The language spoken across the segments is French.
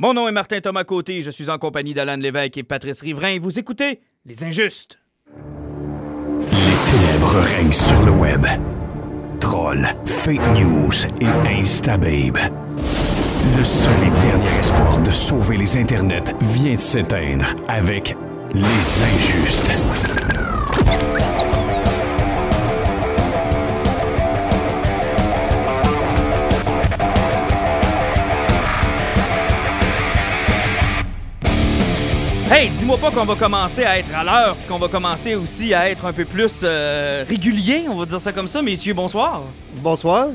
Mon nom est Martin Thomas Côté, je suis en compagnie d'Alan Lévesque et Patrice Riverain. Vous écoutez Les Injustes. Les ténèbres règnent sur le web. Trolls, fake news et instababe. Le seul et dernier espoir de sauver les internets vient de s'éteindre avec Les Injustes. Hey, dis-moi pas qu'on va commencer à être à l'heure, puis qu'on va commencer aussi à être un peu plus euh, régulier, on va dire ça comme ça. Messieurs, bonsoir. Bonsoir.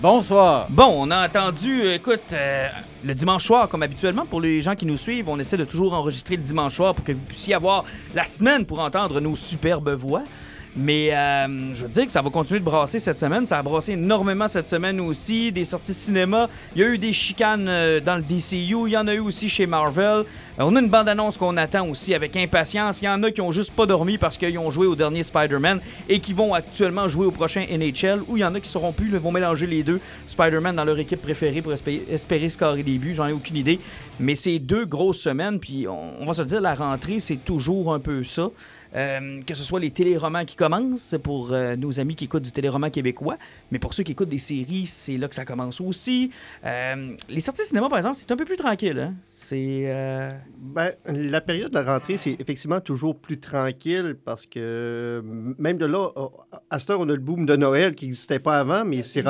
Bonsoir. Bon, on a entendu, écoute, euh, le dimanche soir, comme habituellement, pour les gens qui nous suivent, on essaie de toujours enregistrer le dimanche soir pour que vous puissiez avoir la semaine pour entendre nos superbes voix. Mais euh, je veux dire que ça va continuer de brasser cette semaine. Ça a brassé énormément cette semaine aussi. Des sorties cinéma. Il y a eu des chicanes dans le DCU. Il y en a eu aussi chez Marvel. On a une bande-annonce qu'on attend aussi avec impatience. Il y en a qui ont juste pas dormi parce qu'ils ont joué au dernier Spider-Man et qui vont actuellement jouer au prochain NHL. Ou il y en a qui seront plus, ils vont mélanger les deux. Spider-Man dans leur équipe préférée pour espérer, espérer scorer des buts. J'en ai aucune idée. Mais c'est deux grosses semaines. Puis on, on va se dire, la rentrée, c'est toujours un peu ça. Euh, que ce soit les téléromans qui commencent pour euh, nos amis qui écoutent du téléroman québécois, mais pour ceux qui écoutent des séries, c'est là que ça commence aussi. Euh, les sorties de cinéma, par exemple, c'est un peu plus tranquille. Hein? C'est. euh, Ben, la période de la rentrée, c'est effectivement toujours plus tranquille parce que euh, même de là, euh, à cette heure, on a le boom de Noël qui n'existait pas avant, mais c'est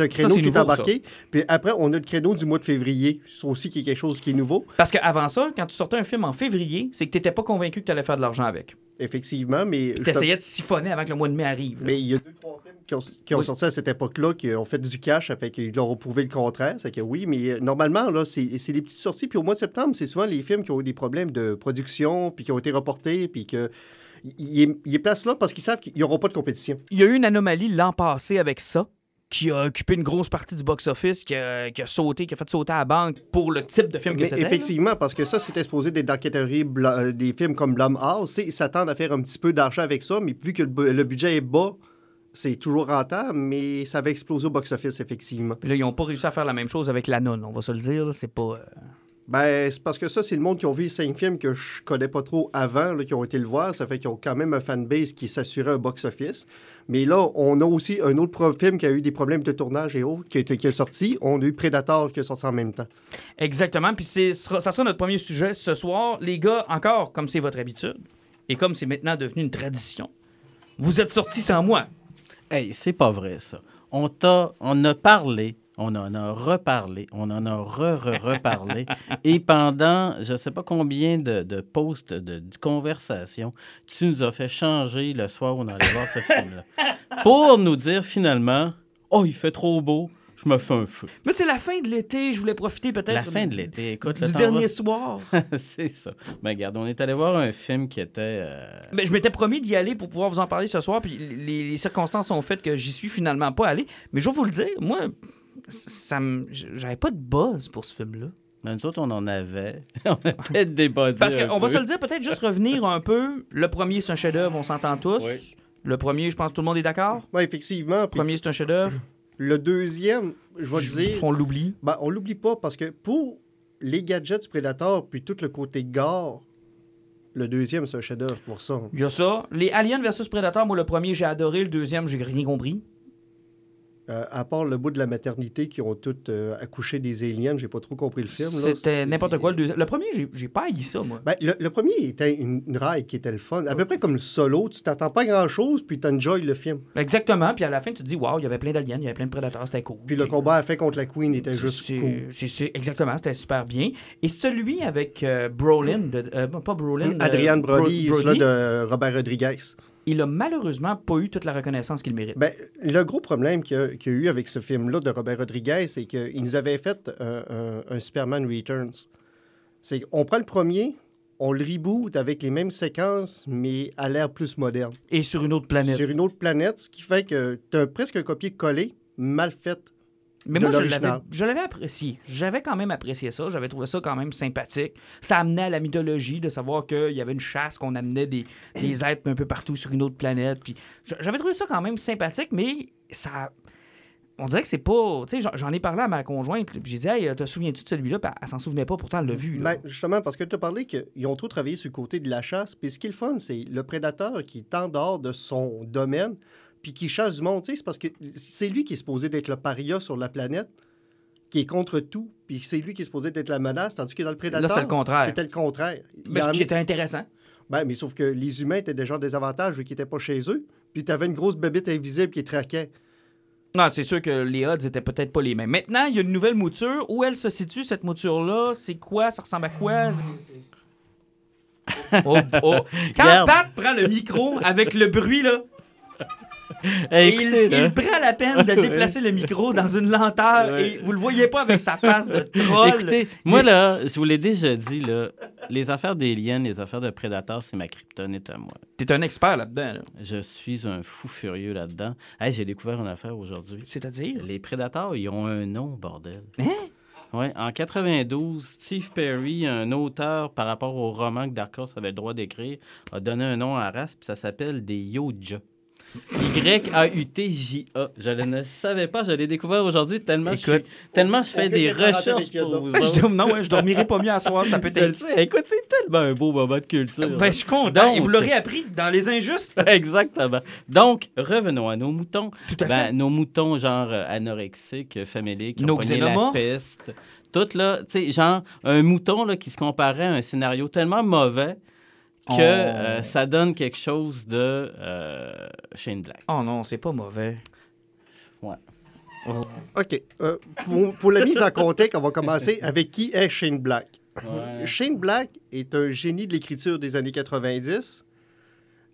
un créneau qui est embarqué. Puis après, on a le créneau du mois de février. C'est aussi qui est quelque chose qui est nouveau, Parce qu'avant ça, quand tu sortais un film en février, c'est que tu n'étais pas convaincu que tu allais faire de l'argent avec. Effectivement, mais... Tu je- essayais de siphonner avant que le mois de mai arrive. là. Mais il y a deux, trois films qui ont, qui ont Oui. sorti à cette époque-là, qui ont fait du cash, ça fait qu'ils leur ont prouvé le contraire. C'est que oui, mais euh, normalement, là, c'est c'est des petites sorties. Puis au mois de septembre, c'est souvent les films qui ont eu des problèmes de production, puis qui ont été reportés, puis que. Ils les placent là parce qu'ils savent qu'ils n'auront pas de compétition. Il y a eu une anomalie l'an passé avec ça, qui a occupé une grosse partie du box-office, qui a, qui a sauté, qui a fait sauter à la banque pour le type de film que c'était. là. effectivement, parce que ça, c'était catégorie bla- euh, des films comme Blumhouse. Ils s'attendent à faire un petit peu d'argent avec ça, mais vu que le, bu- le budget est bas, c'est toujours rentable, mais ça va exploser au box-office, effectivement. Puis là, ils n'ont pas réussi à faire la même chose avec la nonne, on va se le dire. C'est pas. euh, Ben, c'est parce que ça, c'est le monde qui ont vu cinq films que je connais pas trop avant, là, qui ont été le voir. Ça fait qu'ils ont quand même un fanbase qui s'assurait un box-office. Mais là, on a aussi un autre film qui a eu des problèmes de tournage et autres, qui, qui est sorti. On a eu Predator qui est sorti en même temps. Exactement. Puis ça sera notre premier sujet ce soir. Les gars, encore, comme c'est votre habitude, et comme c'est maintenant devenu une tradition, vous êtes sortis sans moi. Hey, c'est pas vrai, ça. On t'a, on a parlé, on en a reparlé, on en a re-re-reparlé. et pendant, je sais pas combien de, de posts, de, de conversations, tu nous as fait changer le soir où on allait voir ce film-là. Pour nous dire finalement, oh, il fait trop beau, je me fais un feu. Mais c'est la fin de l'été, je voulais profiter peut-être. La fin de l'été, écoute, le Du dernier va- soir. c'est ça. Mais regarde, on est allé voir un film qui était. euh, Mais je m'étais promis d'y aller pour pouvoir vous en parler ce soir, puis les, les circonstances ont fait que j'y suis finalement pas allé. Mais je vais vous le dire, moi, ça me- j'avais pas de buzz pour ce film-là. Mais nous autres, on en avait. on a peut-être débattu. Parce qu'on va se le dire, peut-être juste revenir un peu. Le premier, c'est un chef-d'œuvre, on s'entend tous. Oui. Le premier, je pense que tout le monde est d'accord? Oui, effectivement. Le premier, c'est un chef-d'œuvre. le deuxième, je vais te dire, On l'oublie. ben, on l'oublie pas parce que pour les gadgets du Predator, puis tout le côté gore, le deuxième, c'est un chef-d'œuvre pour ça. Il y a ça. Les Aliens versus Predator, moi, le premier, j'ai adoré. Le deuxième, j'ai rien compris. Euh, à part le bout de la maternité qui ont toutes euh, accouché des aliens, j'ai pas trop compris le film. C'était n'importe quoi. Le deuxième. Le premier, j'ai- pas haï ça, moi. Ben, le, le premier était une, une ride qui était le fun. À peu près comme le solo, tu t'attends pas grand-chose, puis tu enjoy le film. Exactement. Puis à la fin, tu te dis, waouh, il y avait plein d'aliens, il y avait plein de prédateurs, c'était cool. Puis le combat à fin contre la Queen était juste cool. c'est- exactement, c'était super bien. Et celui avec euh, Brolin, de- euh, pas Brolin. Adrian Bro- Brody, Brody, celui de Robert Rodriguez. Il a malheureusement pas eu toute la reconnaissance qu'il mérite. Ben, le gros problème qu'il y, a- qu'il y a eu avec ce film-là de Robert Rodriguez, c'est qu'il nous avait fait un, un- un Superman Returns. C'est qu'on prend le premier, on le reboot avec les mêmes séquences, mais à l'air plus moderne. Et sur une autre planète. Sur une autre planète, ce qui fait que tu as presque un copier-coller mal fait. Mais de moi, je l'avais, apprécié. J'avais quand même apprécié ça. J'avais trouvé ça quand même sympathique. Ça amenait à la mythologie de savoir qu'il y avait une chasse, qu'on amenait des, des êtres un peu partout sur une autre planète. Puis j'avais trouvé ça quand même sympathique, mais ça. on dirait que c'est pas. Tu sais, j'en- ai parlé à ma conjointe, j'ai dit, hey, te souviens-tu de celui-là? Elle, s'en souvenait pas, pourtant elle l'a vu. Ben, justement, parce que tu as parlé qu'ils ont trop travaillé sur le côté de la chasse. Puis ce qui est le fun, c'est le prédateur qui est en dehors de son domaine, puis qui chasse du monde. Tu sais, c'est parce que c'est lui qui est supposé d'être le paria sur la planète, qui est contre tout, puis c'est lui qui est supposé d'être la menace, tandis que dans le prédateur. Là, c'était le contraire. C'était le contraire. En ce qui était intéressant. Ben, mais sauf que les humains étaient déjà en désavantage vu qu'ils n'étaient pas chez eux. Puis tu avais une grosse bébite invisible qui traquait. Non, c'est sûr que les odds étaient peut-être pas les mêmes. Maintenant, il y a une nouvelle mouture. Où elle se situe, cette mouture-là? C'est quoi? Ça ressemble à quoi? Oh, oh. Quand. Pat prend le micro avec le bruit, là, Hey, et écoutez, il, prend la peine de déplacer le micro dans une lenteur Ouais. et vous le voyez pas avec sa face de troll. écoutez, moi là, je vous l'ai déjà dit, là, les affaires d'aliens, les affaires de prédateurs, c'est ma kryptonite à moi. T'es un expert là-dedans. là. Je suis un fou furieux là-dedans. Hey, j'ai découvert une affaire aujourd'hui. C'est-à-dire? Les prédateurs, ils ont un nom, bordel. Hein? Ouais, en 92, Steve Perry, un auteur par rapport au roman que Dark Horse avait le droit d'écrire, a donné un nom à la race, puis ça s'appelle des Yoja. Y-A-U-T-J-A. Je le ne savais pas, je l'ai découvert aujourd'hui tellement, je, suis- Écoute. tellement je fais des recherches pour vous Je autres. non, ouais, je dormirai pas mieux à soir, ça peut Je le être. sais. Écoute, c'est tellement un beau moment de culture. Ben, je suis content. Donc- Et vous l'aurez appris dans Les Injustes. Exactement. Donc, revenons à nos moutons. Tout à Ben, fait. nos moutons, genre euh, anorexiques, faméliques, qui Nos ont la peste. Tout là, tu sais, genre un mouton là, qui se comparait à un scénario tellement mauvais que Oh. euh, ça donne quelque chose de euh, Shane Black. Oh non, c'est pas mauvais. OK. Euh, pour, pour la mise en contexte, on va commencer avec qui est Shane Black. Ouais. Shane Black est un génie de l'écriture des années 90.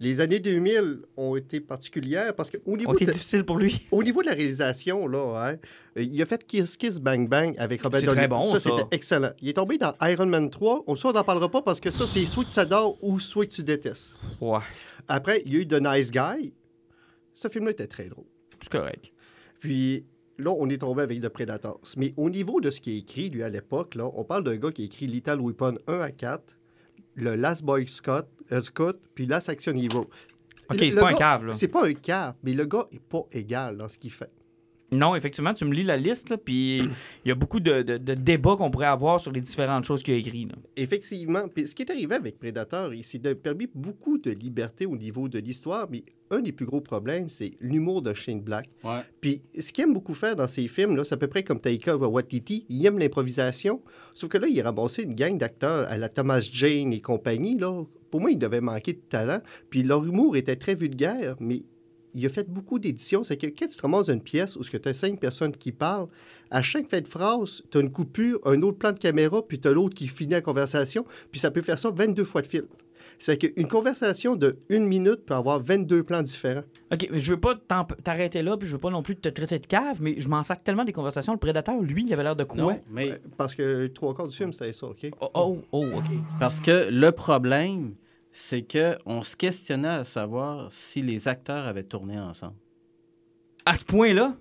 Les années 2000 ont été particulières parce qu'au niveau, de, difficile pour lui. au niveau de la réalisation, là, hein, il a fait Kiss Kiss Bang Bang avec Robert C'est Downey. très bon, ça. c'était excellent. Il est tombé dans Iron Man 3. On on n'en parlera pas parce que ça, c'est soit que tu adores ou soit que tu détestes. Ouais, Après, il y a eu The Nice Guy. Ce film-là était très drôle. c'est correct. Puis là, on est tombé avec The Predators. Mais au niveau de ce qui est écrit, lui, à l'époque, là, on parle d'un gars qui a écrit Lethal Weapon 1 à 4, le Last Boy Scott, euh, Scott puis Last Action Hero. Ok, c'est pas un cave, là. C'est pas un cave, mais le gars est pas égal dans ce qu'il fait. Non, effectivement, tu me lis la liste, là, puis il y a beaucoup de, de- de débats qu'on pourrait avoir sur les différentes choses qu'il a écrites. Effectivement. Puis ce qui est arrivé avec Predator, il s'est de- permis beaucoup de liberté au niveau de l'histoire, mais un des plus gros problèmes, c'est l'humour de Shane Black. Ouais. Puis, ce qu'il aime beaucoup faire dans ses films, là, c'est à peu près comme Taika Waititi. Il aime l'improvisation. Sauf que là, il a ramassé une gang d'acteurs à la Thomas Jane et compagnie. Là. Pour moi, il devait manquer de talent. Puis, leur humour était très vulgaire, mais il a fait beaucoup d'éditions. C'est que quand tu te ramasses une pièce où tu as cinq personnes qui parlent, à chaque fin de phrase, tu as une coupure, un autre plan de caméra, puis tu as l'autre qui finit la conversation. Puis, ça peut faire ça 22 fois de fil. C'est qu'une conversation de une minute peut avoir 22 plans différents. Ok, mais je veux pas t'arrêter là, puis je veux pas non plus te traiter de cave, mais je m'en sac tellement des conversations. Le prédateur, lui, il avait l'air de quoi? Non, mais Euh, Parce que trois quarts du film, c'était ça, OK? Oh, oh, oh, ok. parce que le problème, c'est que on se questionnait à savoir si les acteurs avaient tourné ensemble. À ce point-là,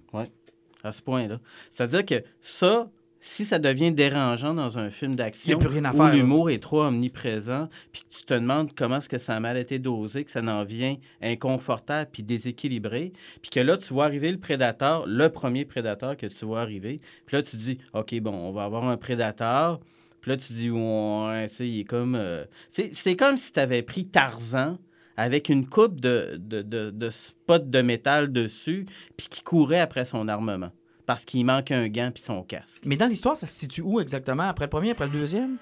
à ce point-là. C'est-à-dire que ça, si ça devient dérangeant dans un film d'action où l'humour est trop omniprésent, puis que tu te demandes comment est-ce que ça a mal été dosé, que ça en vient inconfortable puis déséquilibré, puis que là, tu vois arriver le prédateur, le premier prédateur que tu vois arriver, puis là, tu te dis, OK, bon, on va avoir un prédateur, puis là, tu dis, ouais, tu sais, il est comme... euh, C'est comme si tu avais pris Tarzan avec une coupe de, de, de, de spots de métal dessus, puis qui courait après son armement. Parce qu'il manque un gant puis son casque. mais dans l'histoire, ça se situe où exactement? Après le premier, après le deuxième?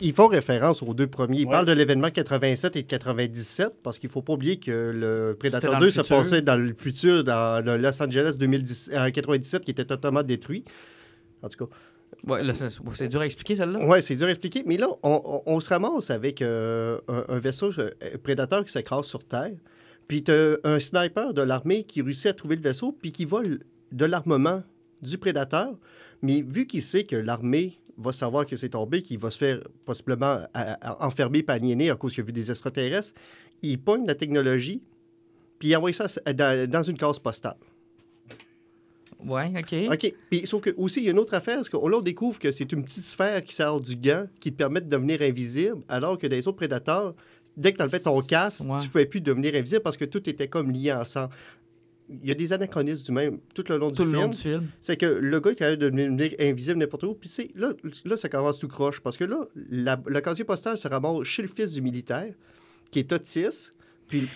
Ils font référence aux deux premiers. Ils Ouais. parlent de l'événement 87 et de 97 parce qu'il ne faut pas oublier que le Predator dans 2 le se futur. passait dans le futur, dans le Los Angeles 2010, euh, 97 qui était totalement détruit. En tout cas, Ouais, c'est dur à expliquer, celle-là. ouais, c'est dur à expliquer. Mais là, on, se ramasse avec euh, un, vaisseau euh, prédateur qui s'écrase sur Terre. Puis tu un sniper de l'armée qui réussit à trouver le vaisseau puis qui vole de l'armement du prédateur. Mais vu qu'il sait que l'armée va savoir que c'est tombé, qu'il va se faire possiblement à- à- enfermer, à cause qu'il a vu des extraterrestres, il pogne la technologie puis il envoie ça dans, dans une case postale. Ouais, ok. OK. Puis, sauf que aussi, il y a une autre affaire, c'est qu'on on découvre que c'est une petite sphère qui sort du gant qui te permet de devenir invisible, alors que les autres prédateurs, dès que tu enlevais ton casque, Ouais. tu ne pouvais plus devenir invisible parce que tout était comme lié ensemble. il y a des anachronismes du même tout le long du Tout le film. long du film. C'est que le gars est capable de devenir invisible n'importe où. Puis, tu sais, là, là, ça commence tout croche. Parce que là, la- le casier postal se ramasse chez le fils du militaire, qui est autiste. Puis,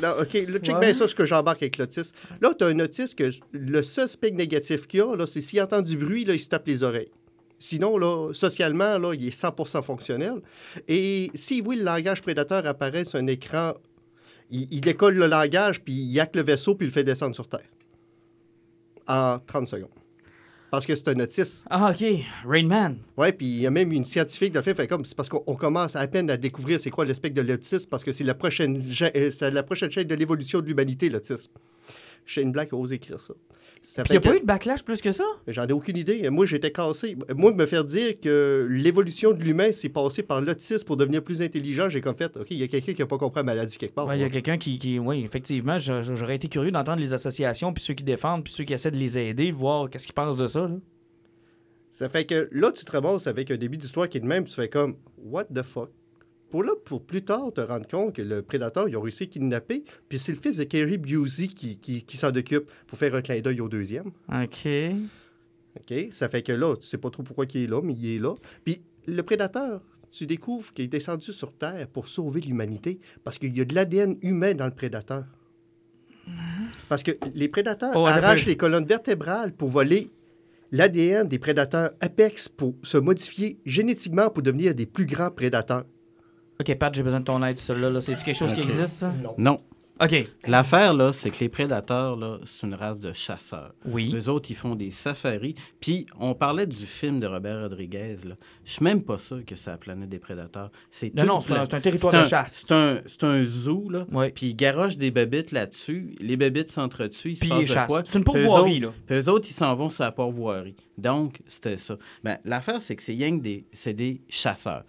là, OK, là, check Ouais. bien ça, ce que j'embarque avec l'autiste. Là, tu as un autiste que le seul spectre négatif qu'il a, c'est s'il entend du bruit, là, il se tape les oreilles. Sinon, là, socialement, là, il est 100% fonctionnel. Et s'il voit le langage prédateur apparaître sur un écran, il, il décolle le langage, puis il hack le vaisseau, puis il le fait descendre sur Terre. En 30 secondes. Parce que c'est un autiste. Ah, OK. Rain Man. Ouais, puis il y a même une scientifique dans le film, fait comme, c'est parce qu'on on commence à peine à découvrir c'est quoi le spectre de l'autisme, parce que c'est la prochaine, euh, c'est la prochaine chaîne de l'évolution de l'humanité, l'autisme. Shane Black a osé écrire ça. Puis il n'y a pas eu de backlash plus que ça? J'en ai aucune idée. Moi, j'étais cassé. Moi, me faire dire que l'évolution de l'humain s'est passée par l'autisme pour devenir plus intelligent, j'ai comme fait, OK, il y a quelqu'un qui n'a pas compris la maladie quelque part. Ouais, Il y a quelqu'un qui, qui- Oui, effectivement, j'a- j'aurais été curieux d'entendre les associations, puis ceux qui défendent, puis ceux qui essaient de les aider, voir qu'est-ce qu'ils pensent de ça. Là. Ça fait que là, tu te ramasses avec un début d'histoire qui est de même, tu fais comme, what the fuck? Pour là, pour plus tard te rendre compte que le prédateur, ils ont réussi à kidnapper, puis c'est le fils de Kerry Busey qui, qui, qui s'en occupe pour faire un clin d'œil au deuxième. OK. OK? Ça fait que là, tu sais pas trop pourquoi il est là, mais il est là. Puis le prédateur, tu découvres qu'il est descendu sur Terre pour sauver l'humanité parce qu'il y a de l'ADN humain dans le prédateur. Parce que les prédateurs Oh, arrachent les colonnes vertébrales pour voler l'ADN des prédateurs apex pour se modifier génétiquement pour devenir des plus grands prédateurs. OK, Pat, j'ai besoin de ton aide, celui-là. Là. C'est-tu quelque chose qui existe, ça? Non. Non. OK. L'affaire, là, c'est que les prédateurs, là, c'est une race de chasseurs. Oui. Eux autres, ils font des safaris. Puis, on parlait du film de Robert Rodriguez. Là. Je suis même pas sûr que c'est la planète des prédateurs. C'est Non, non, c'est un- pla- c'est un territoire c'est de un- chasse. C'est un, c'est un zoo, là. Ouais. Puis, ils garochent des bébites là-dessus. Les bébites s'entretuent. Se Puis passe ils de chassent. quoi? C'est une pourvoirie, autres- là. Puis eux autres, ils s'en vont sur la pourvoirie. Donc, c'était ça. Ben, l'affaire, c'est que c'est rien que des, c'est des chasseurs.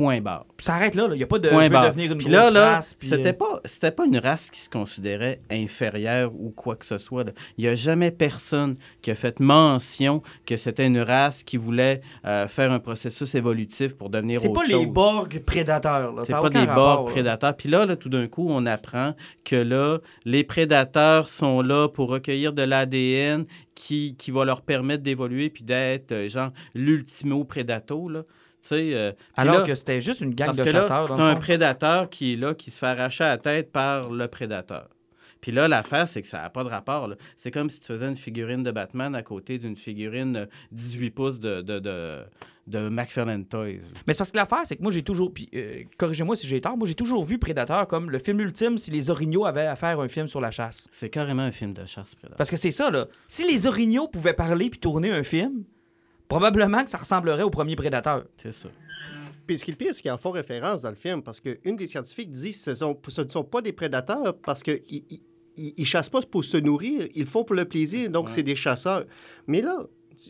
Point barre. Puis ça arrête là. Il n'y a pas de Point je veux barre. devenir une Puis grosse là, là, race. puis, c'était euh, pas, c'était pas une race qui se considérait inférieure ou quoi que ce soit. là. Il n'y a jamais personne qui a fait mention que c'était une race qui voulait euh, faire un processus évolutif pour devenir C'est autre pas chose. les Borg prédateurs. là. C'est pas des là. prédateurs. Puis là, là, tout d'un coup, on apprend que là, les prédateurs sont là pour recueillir de l'ADN qui, qui va leur permettre d'évoluer puis d'être, euh, genre, l'ultimo prédato, là. Euh, Alors là- que c'était juste une gang parce de que là, chasseurs. le un prédateur qui est là, qui se fait arracher la tête par le prédateur. Puis là, l'affaire, c'est que ça n'a pas de rapport. là. C'est comme si tu faisais une figurine de Batman à côté d'une figurine euh, 18 pouces de, de, de, de McFarlane Toys. là. Mais c'est parce que l'affaire, c'est que moi, j'ai toujours. Puis, euh, corrigez-moi si j'ai tort, moi, j'ai toujours vu Prédateur comme le film ultime si les orignaux avaient à faire un film sur la chasse. C'est carrément un film de chasse prédateur. Parce que c'est ça, là. Si les orignaux pouvaient parler puis tourner un film, probablement que ça ressemblerait au premier Prédateur. C'est ça. Puis ce qui est le pire, c'est qu'ils en font référence dans le film, parce qu'une des scientifiques dit que ce, sont- ce ne sont pas des prédateurs parce qu'ils ils, ils- ils chassent pas pour se nourrir, ils le font pour le plaisir, donc Ouais. c'est des chasseurs. Mais là,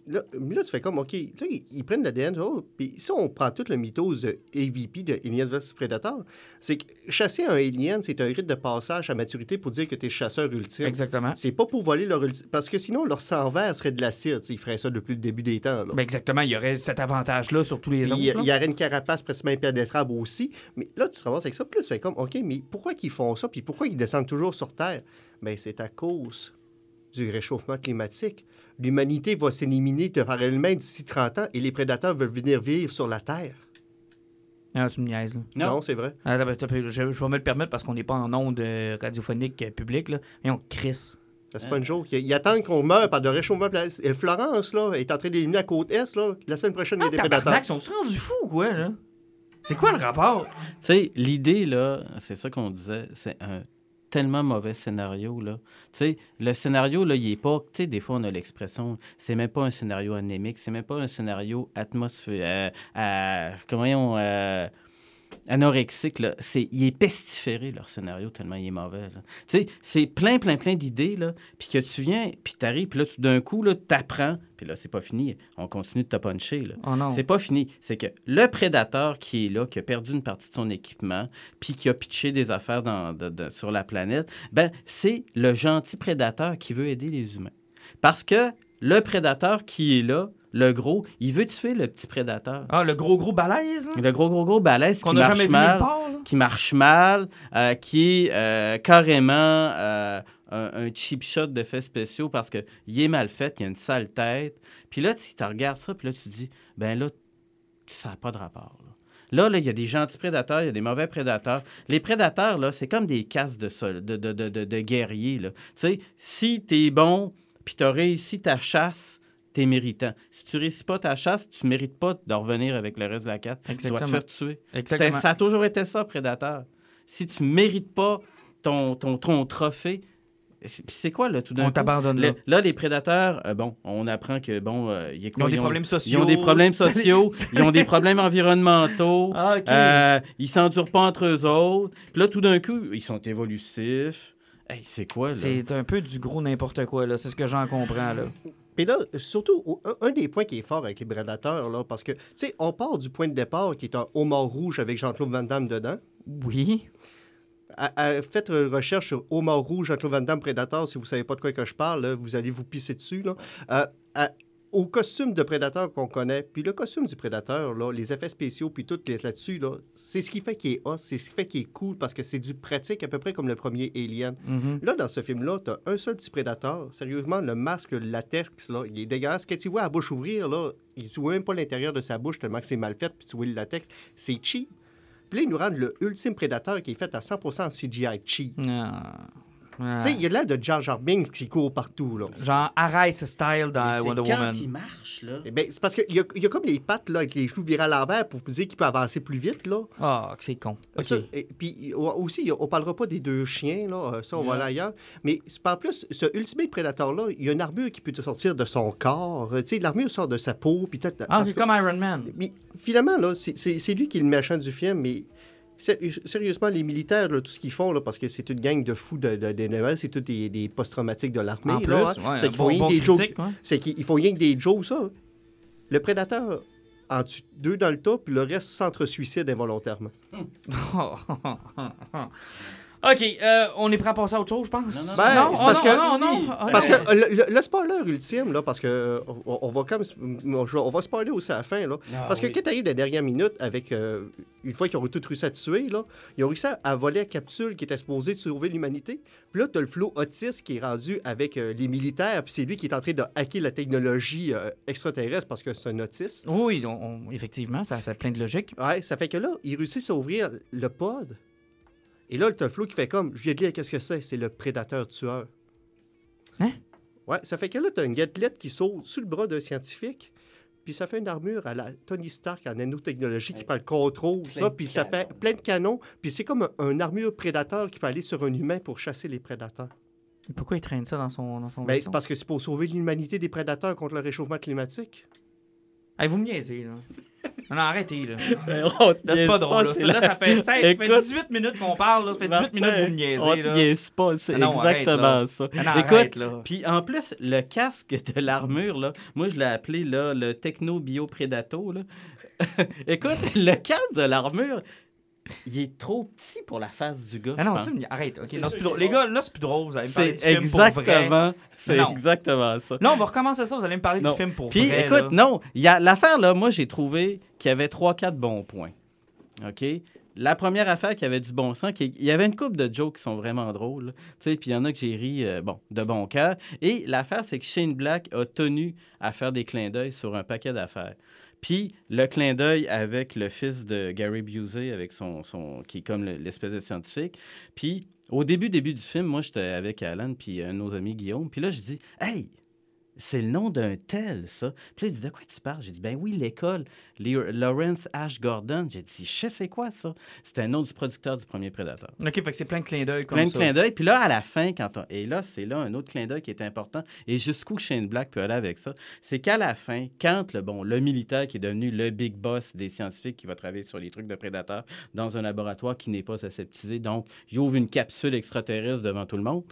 là, là, tu fais comme, OK, là, ils, ils prennent l'ADN, oh, puis si on prend toute le mythose de AVP, de Aliens vs Predator, c'est que chasser un alien, c'est un rite de passage à maturité pour dire que tu es chasseur ultime. Exactement. C'est pas pour voler leur ulti- Parce que sinon, leur sang vert serait de l'acide. Ils feraient ça depuis le début des temps. là. Ben exactement, il y aurait cet avantage-là sur tous les Puis, autres. il y, là. aurait une carapace presque impénétrable aussi. Mais là, tu te ramasses avec ça. Plus, tu fais comme, OK, mais pourquoi qu'ils font ça? Puis pourquoi ils descendent toujours sur Terre? Bien, c'est à cause du réchauffement climatique. L'humanité va s'éliminer de par elle-même d'ici 30 ans et les prédateurs veulent venir vivre sur la Terre. Ah, tu me niaises, là. Non. c'est vrai. Ah, je, je vais me le permettre parce qu'on n'est pas en onde euh, radiophonique euh, publique, là. Mais on crisse. Ça, C'est pas une joke. Ils, ils attendent qu'on meure par le réchauffement. Et Florence, là, est en train d'éliminer la côte Est, là. La semaine prochaine, il y a Ah, des prédateurs. tabarnak, sont-ils rendus fous ou quoi, là? C'est quoi le rapport? Tu sais, l'idée, là, c'est ça qu'on disait, c'est un tellement mauvais scénario, là. Tu sais, le scénario, là, il est pas... Tu sais, des fois, on a l'expression, c'est même pas un scénario anémique, c'est même pas un scénario atmosphérique... comment on... anorexique, là. C'est, il est pestiféré, leur scénario, tellement il est mauvais. Tu sais, c'est plein, plein, plein d'idées, là, puis que tu viens, puis t'arrives, puis là, tu, d'un coup, là, t'apprends, puis là, c'est pas fini, on continue de te puncher, là. Oh non. C'est pas fini. C'est que le prédateur qui est là, qui a perdu une partie de son équipement, puis qui a pitché des affaires dans- de- de- sur la planète, ben c'est le gentil prédateur qui veut aider les humains. Parce que le prédateur qui est là, le gros, il veut tuer le petit prédateur. Ah, le gros, gros balèze, là? Le gros, gros, gros balèze Qu'on qui marche mal part, qui marche mal, euh, qui est euh, carrément euh, un, un cheap shot d'effets spéciaux parce qu'il est mal fait, il a une sale tête. Puis là, tu regardes ça, puis là, tu te dis, ben là, ça n'a pas de rapport. Là. Là, là, il y a des gentils prédateurs, il y a des mauvais prédateurs. Les prédateurs, là, c'est comme des casses de, sol, de, de, de, de- de guerriers. Tu sais, si t'es bon, puis t'as réussi ta chasse, t'es méritant. Si tu réussis pas ta chasse, tu mérites pas de revenir avec le reste de la carte. Tu te faire tuer. Ça a toujours été ça, prédateur. Si tu mérites pas ton, ton, ton trophée, c'est- quoi, là, tout d'un On coup? t'abandonne Le- là. là, les prédateurs, euh, bon, on apprend que, bon, euh, il y a Ils ont des problèmes Ils sociaux. ont des problèmes sociaux, ils ont des problèmes environnementaux, Ah, ok. euh, ils s'endurent pas entre eux autres. Puis là, tout d'un coup, ils sont évolutifs. Hey, c'est quoi, là? C'est un peu du gros n'importe quoi, là. C'est ce que j'en comprends, là. Puis là, surtout, un, un des points qui est fort avec les prédateurs, là, parce que, tu sais, on part du point de départ qui est un homard rouge avec Jean-Claude Van Damme dedans. Oui. À- à- faites une recherche sur homard rouge, Jean-Claude Van Damme, Predator, si vous savez pas de quoi que je parle, là, vous allez vous pisser dessus. Là. Euh, à- au costume de prédateur qu'on connaît, puis le costume du prédateur, là, les effets spéciaux, puis tout là-dessus, là, c'est ce qui fait qu'il est hot, c'est ce qui fait qu'il est cool, parce que c'est du pratique, à peu près comme le premier Alien. Mhm. Là, dans ce film-là, t'as un seul petit prédateur. Sérieusement, le masque latex, là, il est dégueulasse. Quand tu vois la bouche ouvrir, là, il- tu vois même pas l'intérieur de sa bouche tellement que c'est mal fait, puis tu vois le latex. C'est cheap. Puis là, ils nous rendent le ultime prédateur qui est fait à 100% en CGI cheap. Ah. Tu sais, il y a l'air de Jar Jar Binks qui court partout, là. Genre, arrête ce style Mais dans c'est Wonder quand Woman. il marche, là? Eh ben, c'est parce qu'il y a, il y a comme les pattes, là, avec les cheveux virés à l'envers pour dire qu'il peut avancer plus vite, là. Ah, que c'est con. OK. Ça, et puis aussi, on parlera pas des deux chiens, là, euh, ça on va aller ailleurs. Mais c'est par plus, ce Ultimate Predator-là, il y a une armure qui peut te sortir de son corps. Tu sais, l'armure sort de sa peau. Puis peut-être- Ah, c'est comme Iron Man. mais finalement, là, c'est- c'est c'est lui qui est le méchant du film, mais sérieusement, les militaires, là, tout ce qu'ils font, là, parce que c'est une gang de fous de, de, c'est tous des, des post-traumatiques de l'armée. En hein. ouais, c'est qu'ils font bon- rien que bon des jokes. critique, ouais. C'est qu'ils font rien que des jokes, ça. Le prédateur en tue deux dans le tas, puis le reste s'entre-suicide involontairement. OK, euh, on est prêt à passer à autre chose, je pense? Non, non, Ben, non, c'est oh, parce non, que- non, non, OK. Parce que euh, le, le- le spoiler ultime, là, parce que on, on va comme on, va spoiler aussi à la fin, là. Ah, parce que oui. quand t'arrives la dernière minute avec euh, une fois qu'ils ont tout réussi à tuer, là, ils ont réussi à- à voler la capsule qui était supposée de sauver l'humanité. Puis là, t'as le flot autiste qui est rendu avec euh, les militaires, puis c'est lui qui est en train de hacker la technologie euh, extraterrestre parce que c'est un autiste. Oui, on- on- effectivement, ça, ça a plein de logique. Ouais, ça fait que là, ils réussissent à ouvrir le pod. Et là, t'as le flot qui fait comme, je viens de lire qu'est-ce que c'est, c'est le prédateur tueur. Hein? Ouais, ça fait que là, t'as une gâtelette qui saute sous le bras d'un scientifique, puis ça fait une armure à la Tony Stark en nanotechnologie qui parle contrôle, Plein ça, de puis ça canons. fait plein de canons, puis c'est comme un, un armure prédateur qui peut aller sur un humain pour chasser les prédateurs. Pourquoi il traîne ça dans son, dans son Mais vaisseau? c'est parce que c'est pour sauver l'humanité des prédateurs contre le réchauffement climatique. Hey, vous me niaisez, là. Non, non, arrêtez, là. C'est pas drôle, là. c'est Là, ça fait, 16, ça fait Écoute, 18 minutes qu'on parle, là. Ça fait 18 minutes que vous me niaisez, là. niaise pas, c'est Ah exactement ça. Ah Écoute. Puis en plus, le casque de l'armure, là, moi je l'ai appelé là, le Techno Bio Predato. Là. Écoute, le casque de l'armure, il est trop petit pour la face du gars. Ah non, pense. tu me- arrête. OK, non, c'est plus drôle. Les gars, là, c'est plus drôle. Vous allez me parler C'est du film pour vrai. exactement, c'est Non. exactement ça. Là, on va recommencer ça. Vous allez me parler Non. du film pour Puis vrai. écoute, là. non, il y a l'affaire là, moi j'ai trouvé qu'il y avait trois quatre bons points. OK? La première affaire qui avait du bon sens, qui- il y avait une couple de jokes qui sont vraiment drôles. là. Tu sais, Puis il y en a que j'ai ri, euh, bon, de bon cœur. Et l'affaire, c'est que Shane Black a tenu à faire des clins d'œil sur un paquet d'affaires. Puis le clin d'œil avec le fils de Gary Busey, avec son, son, qui est comme le- l'espèce de scientifique. Puis au début, début du film, moi, j'étais avec Alan, puis de nos amis Guillaume. Puis là, je dis, hey, c'est le nom d'un tel, ça. Puis là, il dit, de quoi tu parles? J'ai dit, ben oui, l'école, Lawrence Ash Gordon. J'ai dit, je sais c'est quoi ça? C'était un nom du producteur du premier Prédateur. OK, fait que c'est plein de clins d'œil comme Plein de ça. clins d'œil. Puis là, à la fin, quand on... et là, c'est là un autre clin d'œil qui est important. Et jusqu'où Shane Black peut aller avec ça, c'est qu'à la fin, quand le bon, le militaire qui est devenu le big boss des scientifiques qui va travailler sur les trucs de prédateurs dans un laboratoire qui n'est pas aseptisé, donc il ouvre une capsule extraterrestre devant tout le monde.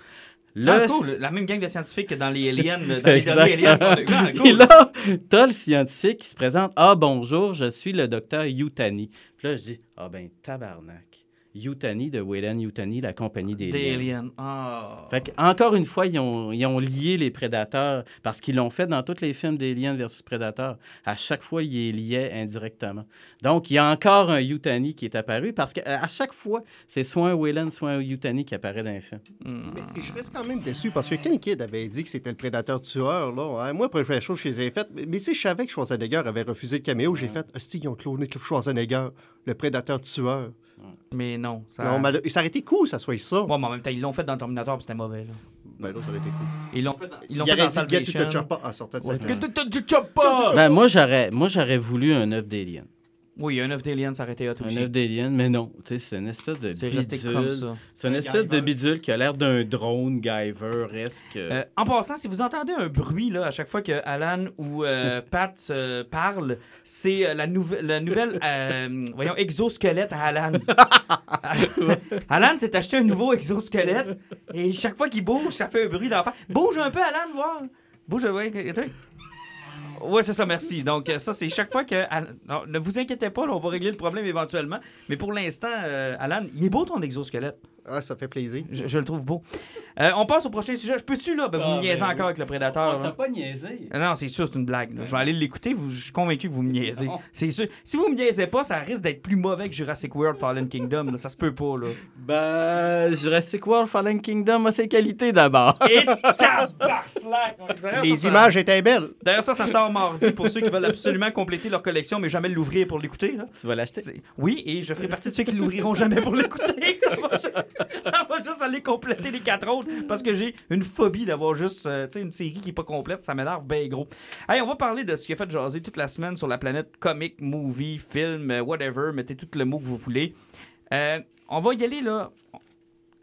Ah, cool. La même gang de scientifiques que dans les aliens, dans les derniers aliens. Et là, t'as le scientifique qui se présente. Ah, bonjour, je suis le docteur Yutani. Puis là, je dis, ah ben, tabarnak. Yutani, de Wayland Yutani, la compagnie des Des liens. aliens. Ah. Fait que, encore une fois, ils ont, ils ont lié les prédateurs parce qu'ils l'ont fait dans tous les films d'Alien versus Predator. À chaque fois, ils les liaient indirectement. Donc, il y a encore un Yutani qui est apparu parce qu'à chaque fois, c'est soit un Wayland, soit un Yutani qui apparaît dans un film. Hmm. Mais je reste quand même déçu parce que Ken Kidd avait dit que c'était le prédateur tueur. Là. Hein, Moi, première chose que j'ai faite, mais sais, je savais que Schwarzenegger avait refusé le caméo. J'ai fait, hostie, ils ont cloné Schwarzenegger, le prédateur tueur. Mais non. Ça... Non, mais ça aurait été cool, ça soit ça. Ouais, mais en même temps, ils l'ont fait dans Terminator, puis c'était mauvais. Là. Ben là, ça aurait été cool. Ils l'ont fait dans, ils l'ont Il fait dans aurait dit Get to the Salvation. chopper en sortant de Que tu te choppes pas! Ben, moi, j'aurais, moi, j'aurais voulu un œuf d'Alien. Oui, un œuf d'Alien, ça aurait été hot Un œuf d'Alien, mais non. Tu sais, c'est une espèce de bidule. C'est une Un espèce de bidule qui a l'air d'un drone Guyver-esque. Euh, en passant, si vous entendez un bruit là, à chaque fois que Alan ou euh, Pat se parlent, c'est euh, la, nouve- la nouvelle euh, voyons, exosquelette à Alan. Alan s'est acheté un nouveau exosquelette et chaque fois qu'il bouge, ça fait un bruit d'enfant. Bouge un peu, Alan, voir. Bouge, ouais, attends. Ouais, c'est ça, merci. Donc, euh, ça, c'est chaque fois que. Ne vous inquiétez pas, on va régler le problème éventuellement. Mais pour l'instant, euh, Alan, il est beau ton exosquelette. Ah, ça fait plaisir. Je, je le trouve beau. Euh, on passe au prochain sujet. Je peux-tu, là? Ben, vous Ah, me niaisez ben encore oui. avec le prédateur. On là. t'a pas niaisé. Ah Non, c'est sûr, c'est une blague. là. Je vais aller l'écouter. vous- Je suis convaincu que vous me niaisez. Non. C'est sûr. Si vous me niaisez pas, ça risque d'être plus mauvais que Jurassic World Fallen Kingdom. là. Ça se peut pas, là. Ben, Jurassic World Fallen Kingdom a ses qualités d'abord. Et Les ça, ça- images étaient belles. D'ailleurs, ça, ça sort mardi pour ceux qui veulent absolument compléter leur collection, mais jamais l'ouvrir pour l'écouter. là. tu vas l'acheter? Oui, et je ferai partie de ceux qui l'ouvriront jamais pour l'écouter. Ça va, juste aller compléter les quatre autres parce que j'ai une phobie d'avoir juste euh, une série qui est pas complète. Ça m'énerve bien gros. Hey, on va parler de ce qui a fait jaser toute la semaine sur la planète comic, movie, film, euh, whatever. Mettez tout le mot que vous voulez. Euh, on va y aller là.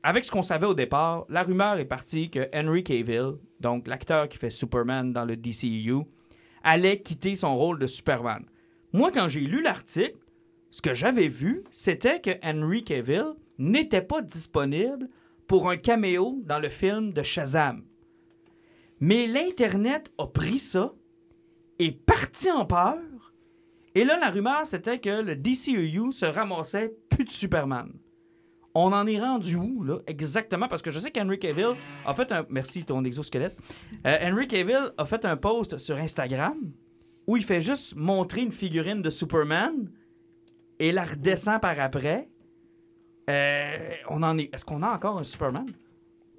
Avec ce qu'on savait au départ, la rumeur est partie que Henry Cavill, donc l'acteur qui fait Superman dans le DCU, allait quitter son rôle de Superman. Moi, quand j'ai lu l'article, ce que j'avais vu, c'était que Henry Cavill n'était pas disponible pour un caméo dans le film de Shazam. Mais l'Internet a pris ça et parti en peur. Et là, la rumeur, c'était que le DCEU se ramassait plus de Superman. On en est rendu où, là, exactement? Parce que je sais qu'Henry Cavill a fait un... Merci, ton exosquelette. Euh, Henry Cavill a fait un post sur Instagram où il fait juste montrer une figurine de Superman et la redescend par après. Euh, on en est. Est-ce qu'on a encore un Superman?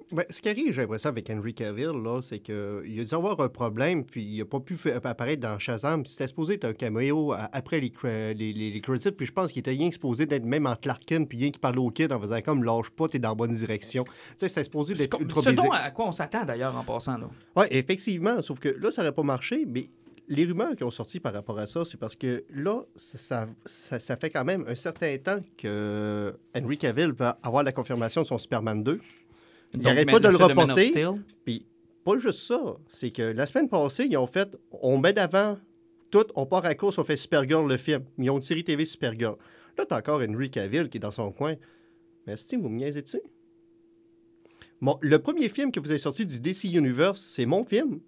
Ben, ce qui arrive, j'ai l'impression, avec Henry Cavill, là, c'est qu'il a dû avoir un problème, puis il n'a pas pu apparaître dans Shazam. Puis C'était supposé être un caméo après les, les, les- les credits, puis je pense qu'il était rien exposé d'être même en Clark Kent, puis rien qui parlait au kid en faisant comme lâche pas, t'es dans la bonne direction. Tu sais, c'était supposé d'être ultra ce basic. dont à quoi on s'attend d'ailleurs en passant. Là. Oui, effectivement. Sauf que là, ça n'aurait pas marché, mais les rumeurs qui ont sorti par rapport à ça, c'est parce que là, ça, ça, ça- ça fait quand même un certain temps que Henry Cavill va avoir la confirmation de son Superman 2. Il Donc, arrête pas de le reporter. Puis, pas juste ça, c'est que la semaine passée, ils ont fait, on met d'avant tout, on part à course, on fait Supergirl le film. Ils ont une série TV Supergirl. Là, t'as encore Henry Cavill qui est dans son coin. Mais Steve, vous me niaisez dessus? Bon, le premier film que vous avez sorti du DC Universe, c'est mon film.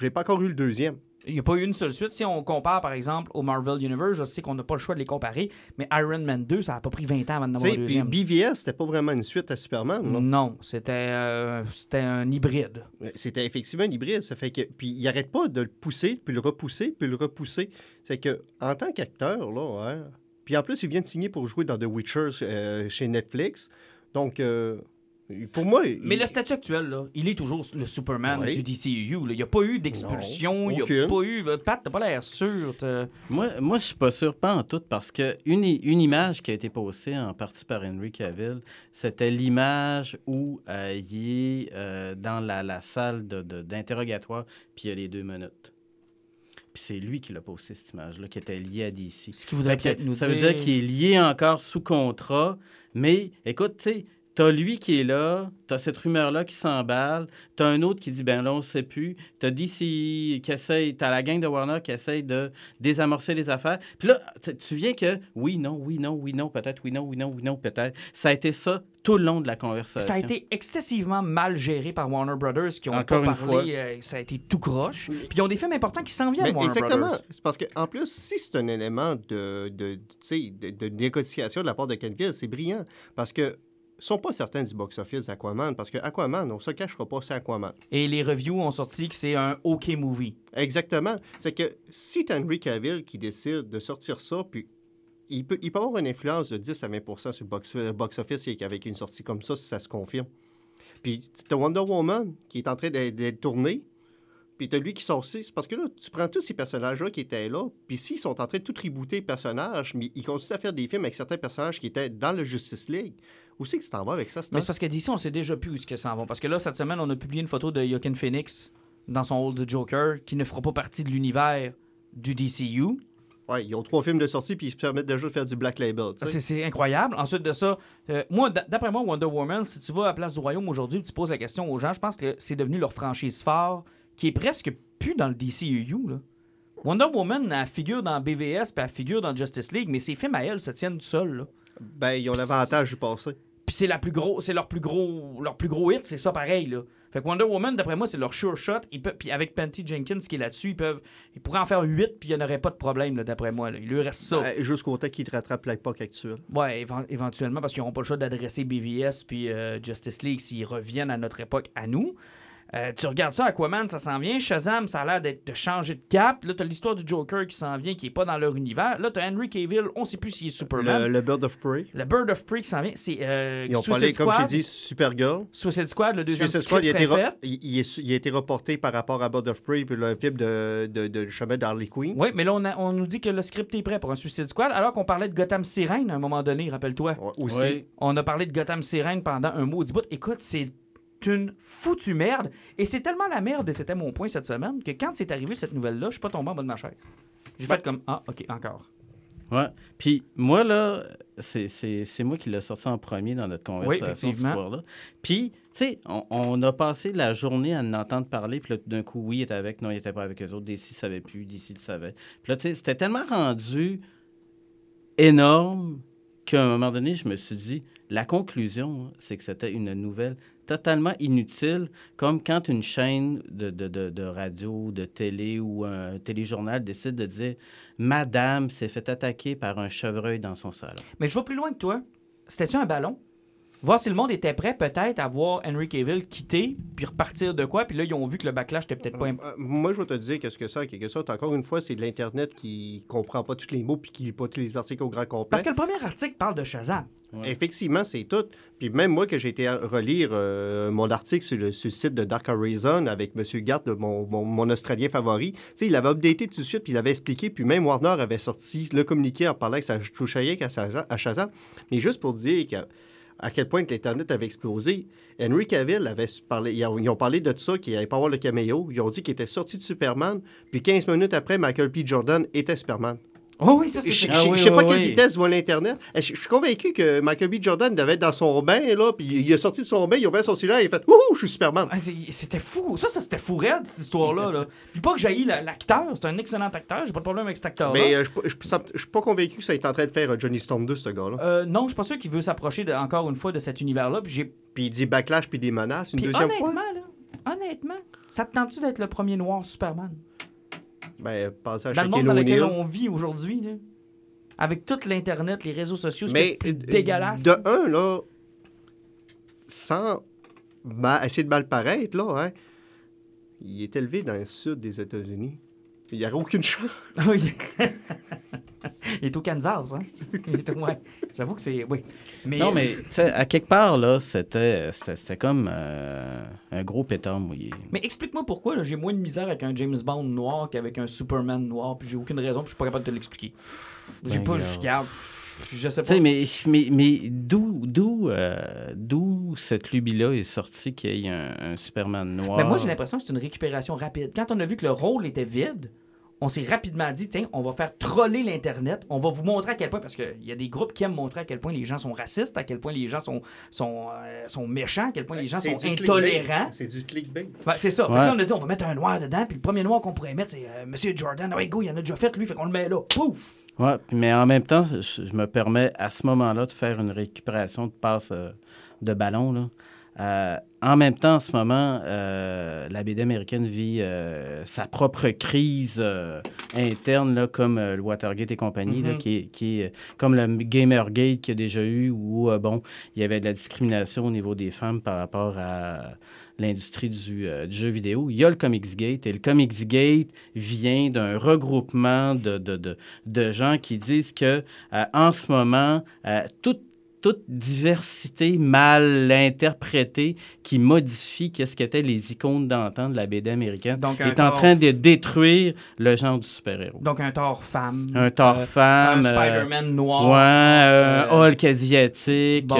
J'ai pas encore eu le deuxième. Il n'y a pas eu une seule suite. Si on compare, par exemple, au Marvel Universe, je sais qu'on n'a pas le choix de les comparer, mais Iron Man 2, ça n'a pas pris 20 ans avant d'en Tu avoir sais, un Puis deuxième. BVS, c'était pas vraiment une suite à Superman. non? Non, c'était euh, c'était un hybride. C'était effectivement un hybride. Ça fait que. Puis il arrête pas de le pousser, puis le repousser, puis le repousser. C'est que en tant qu'acteur, là, ouais, puis en plus, il vient de signer pour jouer dans The Witcher euh, chez Netflix. Donc, euh, pour moi. Mais le statut actuel, là, il est toujours le Superman Oui. du DCU. là. Il n'y a pas eu d'expulsion, il n'y a pas eu... euh, Pat, t'as pas l'air sûr. t'as- Moi, moi je suis pas sûr, pas en tout, parce que une, image qui a été postée en partie par Henry Cavill, c'était l'image où euh, il est euh, dans la, la salle de- de- d'interrogatoire, puis il y a les deux minutes. Puis c'est lui qui l'a posté, cette image-là, qui était liée à DC. Ce qui voudrait que nous ça dire... veut dire qu'il est lié encore sous contrat, mais écoute, tu sais, T'as lui qui est là, t'as cette rumeur-là qui s'emballe, t'as un autre qui dit ben là on sait plus, t'as DC qui essaye, t'as la gang de Warner qui essaye de désamorcer les affaires. Puis là, tu viens que oui, non, oui, non, oui, non, peut-être, oui, non, oui, non, oui, non, peut-être. Ça a été ça tout le long de la conversation. Ça a été excessivement mal géré par Warner Brothers qui ont Encore pas une fois. parlé. euh, ça a été tout croche. Puis ils ont des films importants qui s'en viennent, Mais Warner exactement. Brothers. C'est parce qu'en plus, si c'est un élément de, de, négociation de la part de Kenville, c'est brillant. Parce que sont pas certains du box-office d'Aquaman. Parce que Aquaman, on se cachera pas, c'est Aquaman. Et les reviews ont sorti que c'est un OK movie. Exactement. C'est que si tu Henry Cavill qui décide de sortir ça, puis il peut, il peut avoir une influence de 10 à 20% sur le box- euh, box-office avec une sortie comme ça, si ça se confirme. Puis tu as Wonder Woman qui est en train d'être tournée, puis tu as lui qui sort aussi. C'est parce que là, tu prends tous ces personnages-là qui étaient là, puis s'ils sont en train de tout rebooter les personnages, mais ils continuent à faire des films avec certains personnages qui étaient dans le Justice League. Où c'est que tu t'en vas avec ça? Mais c'est parce que d'ici, on sait déjà plus où ce que ça en va. Parce que là, cette semaine, on a publié une photo de Joaquin Phoenix dans son rôle de Joker qui ne fera pas partie de l'univers du DCU. Ouais, ils ont trois films de sortie, puis ils se permettent déjà de faire du Black Label. C'est- incroyable. Ensuite de ça, euh, moi, d'après moi, Wonder Woman, si tu vas à la place du Royaume aujourd'hui, tu poses la question aux gens, je pense que c'est devenu leur franchise phare, qui est presque plus dans le DCU. Là. Wonder Woman, elle figure dans BVS, puis elle figure dans Justice League, mais ses films à elle se tiennent tout seuls. Ben, ils ont l'avantage du passé. Puis c'est la plus gros, c'est leur plus gros, leur plus gros hit, c'est ça pareil là. Fait que Wonder Woman, d'après moi, c'est leur sure shot. Ils peuvent, puis avec Patty Jenkins qui est là-dessus, ils peuvent, ils pourraient en faire 8 puis il n'y en aurait pas de problème d'après moi. là. Il lui reste ça. Ben, Jusqu'au temps qu'ils te rattrapent l'époque actuelle. Ouais, éven- éventuellement, parce qu'ils n'auront pas le choix d'adresser BVS puis euh, Justice League s'ils reviennent à notre époque, à nous. Euh, tu regardes ça, Aquaman, ça s'en vient. Shazam, ça a l'air d'être de changer de cap. Là, t'as l'histoire du Joker qui s'en vient, qui est pas dans leur univers. Là, t'as Henry Cavill, on sait plus s'il est Superman. Le, Le, le Bird of Prey. Bird of Prey qui s'en vient, c'est euh, Ils ont Suicide parlé, comme Squad. j'ai dit, Supergirl. Suicide Squad, le deuxième Suicide Squad, il a, été fait. il, il est- il a été reporté par rapport à Bird of Prey puis le film de, de, de chemin d'Harley Quinn. Oui, mais là, on, a- on nous dit que le script est prêt pour un Suicide Squad, alors qu'on parlait de Gotham Sirène à un moment donné, rappelle-toi. Ouais, Aussi. Oui. On a parlé de Gotham Sirène pendant un mot du bout. Écoute, c'est une foutue merde. Et c'est tellement la merde, et c'était mon point cette semaine, que quand c'est arrivé cette nouvelle-là, je suis pas tombé en bas de ma chaise. J'ai fait comme Ah, ok, encore. Ouais. Puis moi, là, c'est- c'est c'est moi qui l'ai sorti en premier dans notre conversation, cette effectivement. histoire-là. Puis, tu sais, on, on a passé la journée à en entendre parler, puis d'un coup, oui, il était avec, non, il était pas avec eux autres, DC savait plus, DC le savait. Puis là, tu sais, c'était tellement rendu énorme qu'à un moment donné, je me suis dit, la conclusion, hein, c'est que c'était une nouvelle totalement inutile, comme quand une chaîne de, radio, de télé ou un téléjournal décide de dire Madame s'est fait attaquer par un chevreuil dans son salon. Mais je vais plus loin que toi. C'était-tu un ballon? Voir si le monde était prêt, peut-être, à voir Henry Cavill quitter, puis repartir de quoi, puis là, ils ont vu que le backlash était peut-être pas. imp- Euh, Moi, je vais te dire qu'est-ce que ça, quelque chose. Encore une fois, c'est de l'Internet qui comprend pas tous les mots puis qui lit pas tous les articles au grand complet. Parce que le premier article parle de Shazam. Ouais. Effectivement, c'est tout. Puis même moi, que j'ai été à relire euh, mon article sur le, sur le site de Dark Horizon avec M. Gart, mon, mon, mon Australien favori, tu sais, il avait updaté tout de suite, puis il avait expliqué, puis même Warner avait sorti le communiqué en parlant que ça touchait rien qu'à Shazam- à Shazam. Mais juste pour dire que, à quel point l'Internet avait explosé, Henry Cavill avait parlé, ils ont, parlé de ça, qu'il n'allait pas avoir le caméo. Ils ont dit qu'il était sorti de Superman, puis 15 minutes après, Michael P. Jordan était Superman. Oh oui, ça, Je c'est. je- Ah je oui, sais pas oui, quelle vitesse voit l'Internet. Je je suis convaincu que Michael B. Jordan devait être dans son bain, là, puis il est sorti de son bain, il a ouvert son cellulaire, il a fait Ouh, je suis Superman. Ah, C'était fou. Ça, ça c'était fou raide, cette histoire-là. Là. Puis pas que j'ai l'acteur. C'est un excellent acteur. J'ai pas de problème avec cet acteur-là. Mais euh, je suis pas convaincu que ça est en train de faire euh, Johnny Storm 2, ce gars-là. Euh, non, je suis pas sûr qu'il veut s'approcher encore une fois de cet univers-là. Puis j'ai. Puis il dit backlash puis des menaces une Puis deuxième honnêtement, fois. là, honnêtement, ça te tente-tu d'être le premier noir Superman? Ben, à Dans le monde dans lequel on vit aujourd'hui. Avec tout l'Internet, les réseaux sociaux, c'est dégueulasse. de un, là, sans essayer de mal paraître, là, hein, il est élevé dans le sud des États-Unis. Il n'y aurait aucune chance. Oui. Il est au Kansas, hein? Il est au- ouais. J'avoue que c'est. Oui. Mais, Non, mais tu sais, à quelque part, là, c'était c'était- c'était comme euh, un gros pétard mouillé. Mais explique-moi pourquoi là, j'ai moins de misère avec un James Bond noir qu'avec un Superman noir, puis j'ai aucune raison, puis je suis pas capable de te l'expliquer. J'ai Ben, pas, je regarde, je sais Tu pas. sais, mais, mais, mais d'où d'où euh, d'où cette lubie-là est sortie qu'il y ait un, un Superman noir? Mais moi, j'ai l'impression que c'est une récupération rapide. Quand on a vu que le rôle était vide, on s'est rapidement dit, tiens, on va faire troller l'Internet, on va vous montrer à quel point, parce qu'il y a des groupes qui aiment montrer à quel point les gens sont racistes, à quel point les gens sont, sont, euh, sont méchants, à quel point les gens sont intolérants. C'est du clickbait. C'est ça. Fait que Ouais. là, on a dit, on va mettre un noir dedans, puis le premier noir qu'on pourrait mettre, c'est euh, Monsieur Jordan. Ouais, go, il en a déjà fait, lui, fait qu'on le met là. Pouf! Ouais, mais en même temps, je, je me permets à ce moment-là de faire une récupération de passe euh, de ballon. Là. En même temps, en ce moment, euh, la BD américaine vit euh, sa propre crise euh, interne, là, comme le Watergate et compagnie, là, Mhm. qui est, qui est, comme le Gamergate qu'il y a déjà eu, où bon, il y avait de la discrimination au niveau des femmes par rapport à l'industrie du, du jeu vidéo. Il y a le Comicsgate, et le Comicsgate vient d'un regroupement de, de, de, de gens qui disent que en ce moment, toute toute diversité mal interprétée qui modifie qu'est-ce qu'étaient les icônes d'antan de la BD américaine Donc, un est en train de détruire le genre du super-héros. Donc, un Thor femme. Un Thor euh, femme, Un euh, Spider-Man noir. Ouais, euh, Euh, Hulk asiatique, bon.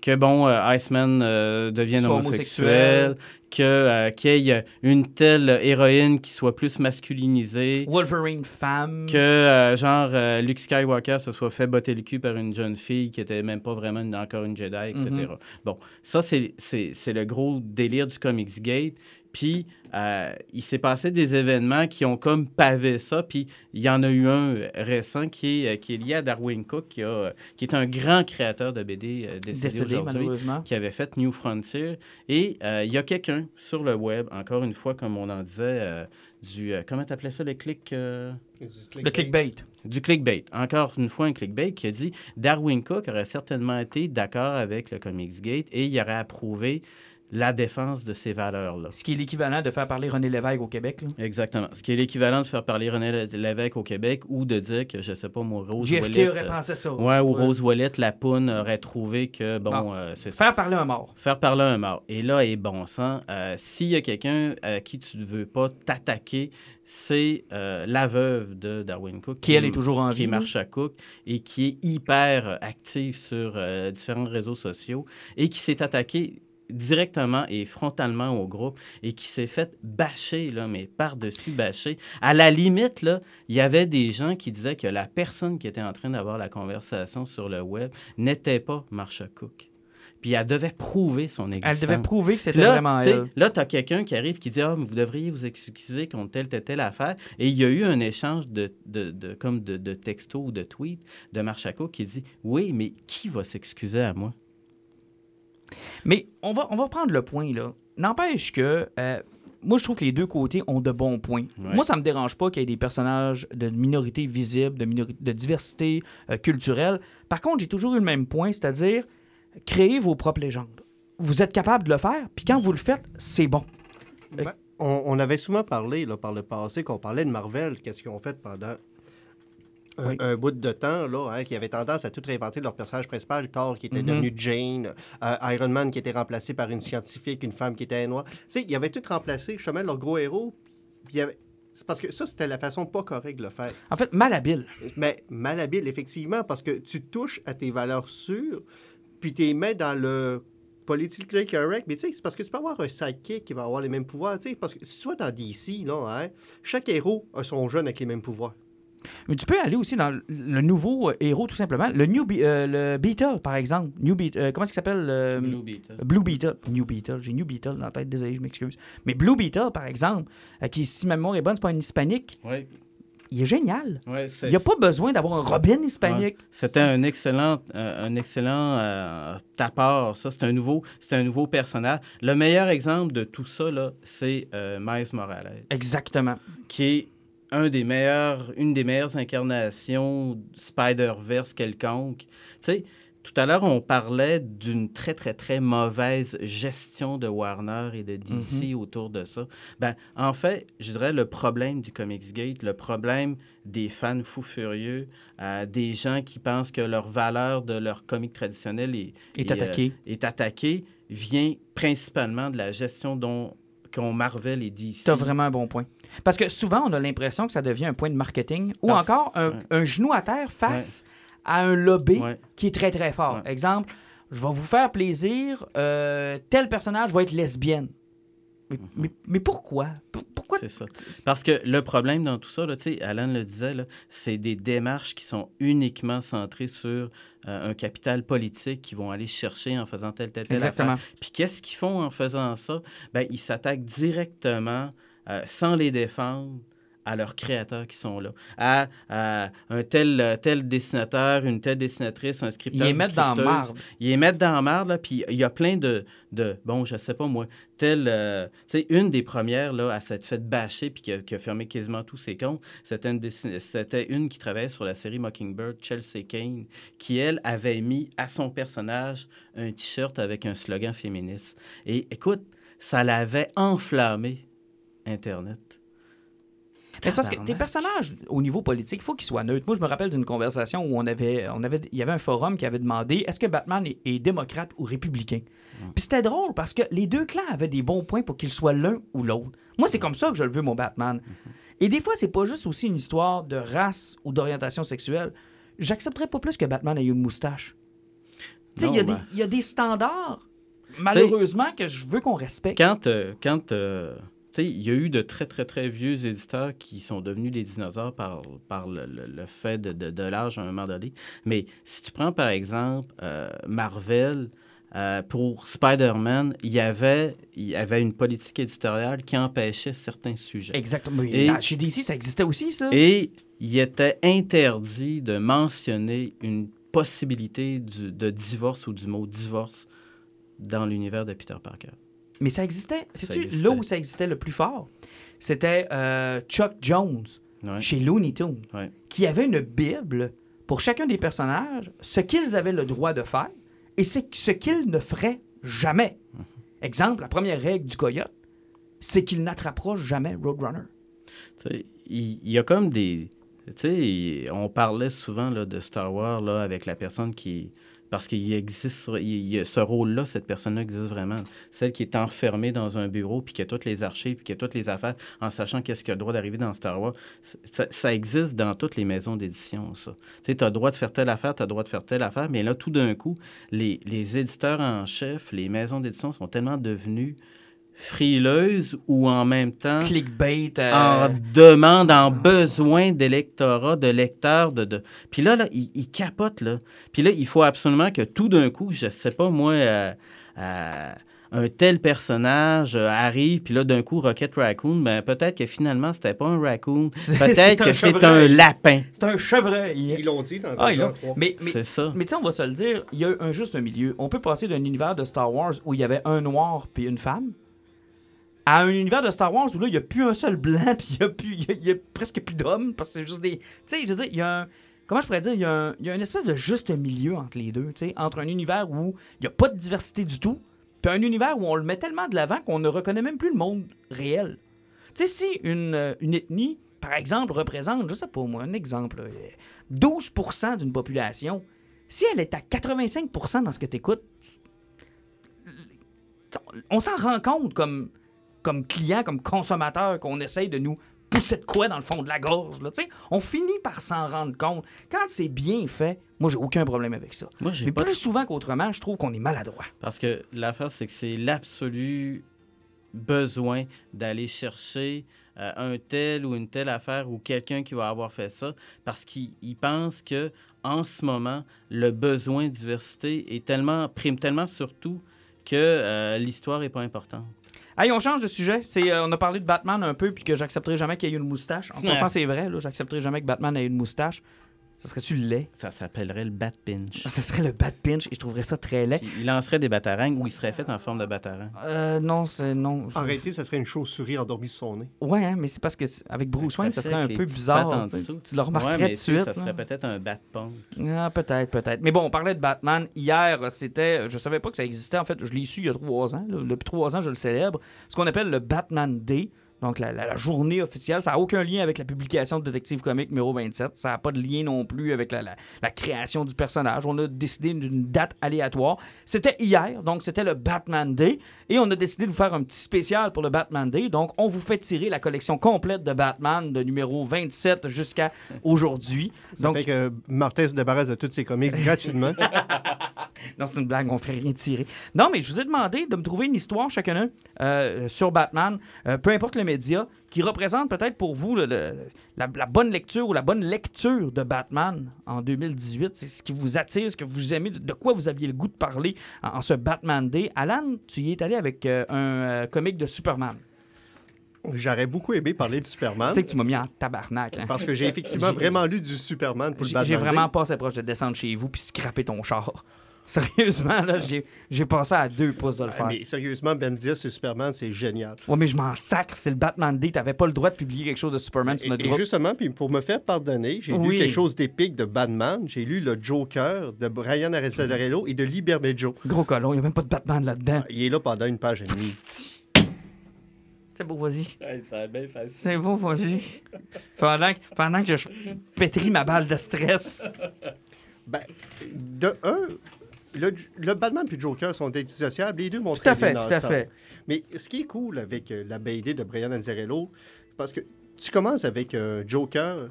que bon, Iceman devienne homosexuel. Euh, qu'il y ait une telle héroïne qui soit plus masculinisée, Wolverine femme. que euh, genre euh, Luke Skywalker se soit fait botter le cul par une jeune fille qui était même pas vraiment une- encore une Jedi, etc. Mhm. Bon, ça c'est le gros délire du Comics Gate. Puis euh, il s'est passé des événements qui ont comme pavé ça. Puis il y en a eu un récent qui est, euh, qui est lié à Darwin Cook, qui, a, euh, qui est un grand créateur de BD euh, décédé, décédé, aujourd'hui malheureusement. qui avait fait New Frontier. Et euh, il y a quelqu'un sur le web, encore une fois, comme on en disait, euh, du... euh, comment t'appelais ça, le clic... euh, Le clickbait. du clickbait. Encore une fois, un clickbait qui a dit Darwin Cook aurait certainement été d'accord avec le Comicsgate et il aurait approuvé la défense de ces valeurs-là. Ce qui est l'équivalent de faire parler René Lévesque au Québec. là. Exactement. Ce qui est l'équivalent de faire parler René Lé- Lévesque au Québec ou de dire que, je sais pas, moi, Rose JFK Ouellet... aurait euh, pensé ça. Ouais, ou Rose Ouellet, la poune, aurait trouvé que, bon, Bon. euh, c'est ça. Faire parler un mort. Faire parler un mort. Et là, et bon sang, euh, s'il y a quelqu'un à qui tu ne veux pas t'attaquer, c'est euh, la veuve de Darwin Cook. Qui, elle, est toujours en qui vie. est là. Marsha Cook et qui est hyper euh, active sur euh, différents réseaux sociaux et qui s'est attaquée directement et frontalement au groupe et qui s'est fait bâcher, là, mais par-dessus bâcher. À la limite, là, il y avait des gens qui disaient que la personne qui était en train d'avoir la conversation sur le web n'était pas Marsha Cook. Puis elle devait prouver son existence. Elle devait prouver que c'était vraiment elle. Là, tu as quelqu'un qui arrive qui dit Ah, mais vous devriez vous excuser contre telle, telle, telle affaire. Et il y a eu un échange de, de, de- comme de, de textos ou de tweets de Marchaco qui dit Oui, mais qui va s'excuser à moi? Mais on va, on va prendre le point, là. N'empêche que, euh, moi, je trouve que les deux côtés ont de bons points. Ouais. Moi, ça me dérange pas qu'il y ait des personnages de minorité visible, de, minori- de diversité euh, culturelle. Par contre, j'ai toujours eu le même point, c'est-à-dire créer vos propres légendes. Vous êtes capable de le faire, puis quand vous le faites, c'est bon. Ben, on, on avait souvent parlé là, par le passé qu'on parlait de Marvel, qu'est-ce qu'ils ont fait pendant un, Oui. un bout de temps, là, hein, qui avait tendance à tout réinventer leur personnage principal, Thor qui était Mhm. devenu Jane, euh, Iron Man qui était remplacé par une scientifique, une femme qui était noire. Tu sais, ils avaient tout remplacé, justement, leur gros héros. puis avait- C'est parce que ça, c'était la façon pas correcte de le faire. En fait, malhabile. Mais malhabile, effectivement, parce que tu touches à tes valeurs sûres, puis tu les mets dans le politically correct. Mais tu sais, c'est parce que tu peux avoir un sidekick qui va avoir les mêmes pouvoirs. Tu sais, parce que si tu vas dans DC, là, hein, chaque héros a son jeune avec les mêmes pouvoirs. Mais tu peux aller aussi dans le- nouveau euh, héros, tout simplement. Le New Be- euh, le Beetle, par exemple. New Be- euh, comment est-ce qu'il s'appelle euh, Blue Beetle. Blue Beetle. New Beetle. J'ai New Beetle dans la tête, désolé, je m'excuse. Mais Blue Beetle, par exemple, qui, si ma mémoire est bonne, c'est pas un hispanique, Ouais, il est génial. ouais, c'est- Il n'y a pas besoin d'avoir un Robin hispanique. C'était un excellent, un excellent tapeur. Ça, c'est un nouveau, c'est un nouveau personnage. Le meilleur exemple de tout ça là, c'est Miles Morales, Exactement. qui est un des meilleurs, une des meilleures incarnations Spider-Verse quelconque. Tu sais, tout à l'heure, on parlait d'une très, très, très mauvaise gestion de Warner et de DC autour de ça. Ben, en fait, je dirais le problème du Comicsgate, le problème des fans fous furieux, euh, des gens qui pensent que leur valeur de leur comic traditionnel est, Est euh, attaqué. est attaquée, vient principalement de la gestion dont qu'ont Marvel et DC. Tu as vraiment un bon point. Parce que souvent, on a l'impression que ça devient un point de marketing ou Parce- encore un, ouais. un genou à terre face à un lobby Ouais. qui est très, très fort. Exemple, je vais vous faire plaisir, euh, tel personnage va être lesbienne. Mais, mais, mais pourquoi? Pour- Pourquoi? C'est ça. Parce que le problème dans tout ça, là, Alan le disait, c'est des démarches qui sont uniquement centrées sur euh, un capital politique qu'ils vont aller chercher en faisant telle, telle, telle Exactement. affaire. Puis qu'est-ce qu'ils font en faisant ça? Ben, ils s'attaquent directement, euh, sans les défendre, à leurs créateurs qui sont là, à, à un tel, euh, tel dessinateur, une telle dessinatrice, un Ils scripteur. les une mettent dans marde. Ils les mettent dans marde, là, puis il y a plein de, de bon, je sais pas moi, telle, euh, tu sais, une des premières, là, à s'être fait bâcher puis qui a, qui a fermé quasiment tous ses comptes, c'était une, c'était une qui travaillait sur la série Mockingbird, Chelsea Kane, qui, elle, avait mis à son personnage un T-shirt avec un slogan féministe. Et écoute, ça l'avait enflammé, Internet. Mais c'est parce que tes personnages, au niveau politique, il faut qu'ils soient neutres. Moi, je me rappelle d'une conversation où on avait, on avait, il y avait un forum qui avait demandé est-ce que Batman est, est démocrate ou républicain? Puis c'était drôle parce que les deux clans avaient des bons points pour qu'ils soient l'un ou l'autre. Moi, c'est comme ça que je le veux, mon Batman. Et des fois, c'est pas juste aussi une histoire de race ou d'orientation sexuelle. J'accepterais pas plus que Batman ait une moustache. Tu sais, il y, a ben- il y a des standards, malheureusement, que je veux qu'on respecte. Quand, euh, quand euh, il y a eu de très, très, très vieux éditeurs qui sont devenus des dinosaures par, par le, le- le fait de, de- de l'âge à un moment donné. Mais si tu prends, par exemple, euh, Marvel, euh, pour Spider-Man, il y, avait, il y avait une politique éditoriale qui empêchait certains sujets. Exactement. Et- dans- Chez DC, ça existait aussi, ça. Et il était interdit de mentionner une possibilité du- de divorce ou du mot divorce dans l'univers de Peter Parker. Mais ça existait. Existait. là où ça existait le plus fort? C'était euh, Chuck Jones Ouais. chez Looney Tunes, Ouais. qui avait une Bible pour chacun des personnages, ce qu'ils avaient le droit de faire et c'est ce qu'ils ne feraient jamais. Mhm. Exemple, la première règle du coyote, c'est qu'il n'attrapera jamais Roadrunner. Il y, a comme des. Tu sais, on parlait souvent là, de Star Wars là, avec la personne qui. Parce qu'il existe. ce rôle-là, cette personne-là existe vraiment. Celle qui est enfermée dans un bureau, puis qui a toutes les archives, puis qui a toutes les affaires, en sachant qu'est-ce qui a le droit d'arriver dans Star Wars. Ça, existe dans toutes les maisons d'édition, ça. Tu sais, tu as le droit de faire telle affaire, tu as le droit de faire telle affaire, mais là, tout d'un coup, les, les éditeurs en chef, les maisons d'édition sont tellement devenues frileuses ou en même temps Clickbait. euh, en demande, en besoin d'électorat, de lecteurs, de, de... Puis là, là, il, il capote, là. Puis là, il faut absolument que tout d'un coup, je sais pas, moi, euh, euh, un tel personnage arrive, puis là, d'un coup, Rocket Raccoon, ben peut-être que finalement, c'était pas un raccoon, peut-être que c'est un lapin. C'est un chevreuil. Ils l'ont dit dans Ah, ils Avenger l'ont- 3. Mais, mais, C'est ça. mais tu sais, on va se le dire, il y a un juste un milieu. On peut passer d'un univers de Star Wars où il y avait un noir puis une femme à un univers de Star Wars où là, il n'y a plus un seul blanc puis il y a, plus- y y a presque plus d'hommes parce que c'est juste des. Tu sais, je veux dire, il y a un. Comment je pourrais dire, il y, a un- il y a une espèce de juste milieu entre les deux, tu sais, entre un univers où il n'y a pas de diversité du tout, puis un univers où on le met tellement de l'avant qu'on ne reconnaît même plus le monde réel. Tu sais, si une, euh, une ethnie, par exemple, représente, je sais pas moi, un exemple, là, euh, 12% d'une population, si elle est à 85% dans ce que tu écoutes, on s'en rend compte comme, comme client, comme consommateur, qu'on essaye de nous pousser de quoi dans le fond de la gorge. Là, on finit par s'en rendre compte. Quand c'est bien fait, moi, j'ai aucun problème avec ça. Moi, Mais de plus souvent qu'autrement, je trouve qu'on est maladroit. Parce que l'affaire, c'est que c'est l'absolu besoin d'aller chercher euh, un tel ou une telle affaire ou quelqu'un qui va avoir fait ça parce qu'il il pense que en ce moment, le besoin de diversité est tellement prime tellement surtout que euh, l'histoire n'est pas importante. Hey, on change de sujet. C'est, euh, on a parlé de Batman un peu, puis que j'accepterai jamais qu'il y ait une moustache. En passant, c'est vrai, là, j'accepterai jamais que Batman ait une moustache. Ça serait-tu laid? Ça s'appellerait le Bat Pinch. Ça serait le Bat Pinch, et je trouverais ça très laid. Puis il lancerait des batarangs ou il serait fait en forme de batarang. Euh, non, c'est non. Je- Arrêtez, ça serait une chauve-souris endormie sur son nez. Ouais, hein, mais c'est parce que avec Bruce Wayne, ça serait un peu bizarre. en tu sais. dessous. Tu le remarquerais Ouais, mais tout de suite. Ça serait peut-être un Bat Punk. Ah, peut-être, peut-être. Mais bon, on parlait de Batman. Hier, c'était. Je savais pas que ça existait. En fait, je l'ai su il y a trois ans. là. Depuis trois ans, je le célèbre. Ce qu'on appelle le Batman Day. Donc, la, la- la journée officielle. Ça n'a aucun lien avec la publication de Détective Comics numéro 27. Ça n'a pas de lien non plus avec la, création du personnage. On a décidé d'une date aléatoire. C'était hier. Donc, c'était le Batman Day. Et on a décidé de vous faire un petit spécial pour le Batman Day. Donc, on vous fait tirer la collection complète de Batman de numéro 27 jusqu'à aujourd'hui. Ça Donc, fait que Martin se débarrasse de tous ses comics gratuitement. non, c'est une blague, on fait rien tirer. Non, mais je vous ai demandé de me trouver une histoire chacun euh, sur Batman, euh, peu importe le qui représente peut-être pour vous le- le- la, la bonne lecture ou la bonne lecture de Batman en 2018. C'est ce qui vous attire, ce que vous aimez, de- quoi vous aviez le goût de parler en, en ce Batman Day? Alan, tu y es allé avec euh, un euh, comic de Superman. J'aurais beaucoup aimé parler de Superman. Tu sais que tu m'as mis en tabarnak. hein? Parce que j'ai effectivement vraiment lu du Superman pour le Batman j'ai vraiment Day. pas assez proche de descendre chez vous puis scraper ton char. Sérieusement, là, j'ai j'ai passé à deux pouces de le Ah, faire. Mais sérieusement, Ben 10 sur Superman, c'est génial. Ouais, mais je m'en sacre, c'est le Batman Day. T'avais pas le droit de publier quelque chose de Superman sur Et, notre et groupe. justement, puis pour me faire pardonner, j'ai Oui. lu quelque chose d'épique de Batman. J'ai lu le Joker de Brian Azzarello et de Lee Bermejo. Gros colon, il y a même pas de Batman là-dedans. Il est là pendant une page et demie. C'est beau, vas-y. C'est beau, vas-y. Pendant, que- pendant que je pétris ma balle de stress. Ben, de un, le, le Batman et le Joker sont indissociables. Les deux vont Tout très fait, bien tout à ensemble. fait. Mais ce qui est cool avec euh, la BD de Brian Azzarello, parce que tu commences avec un Joker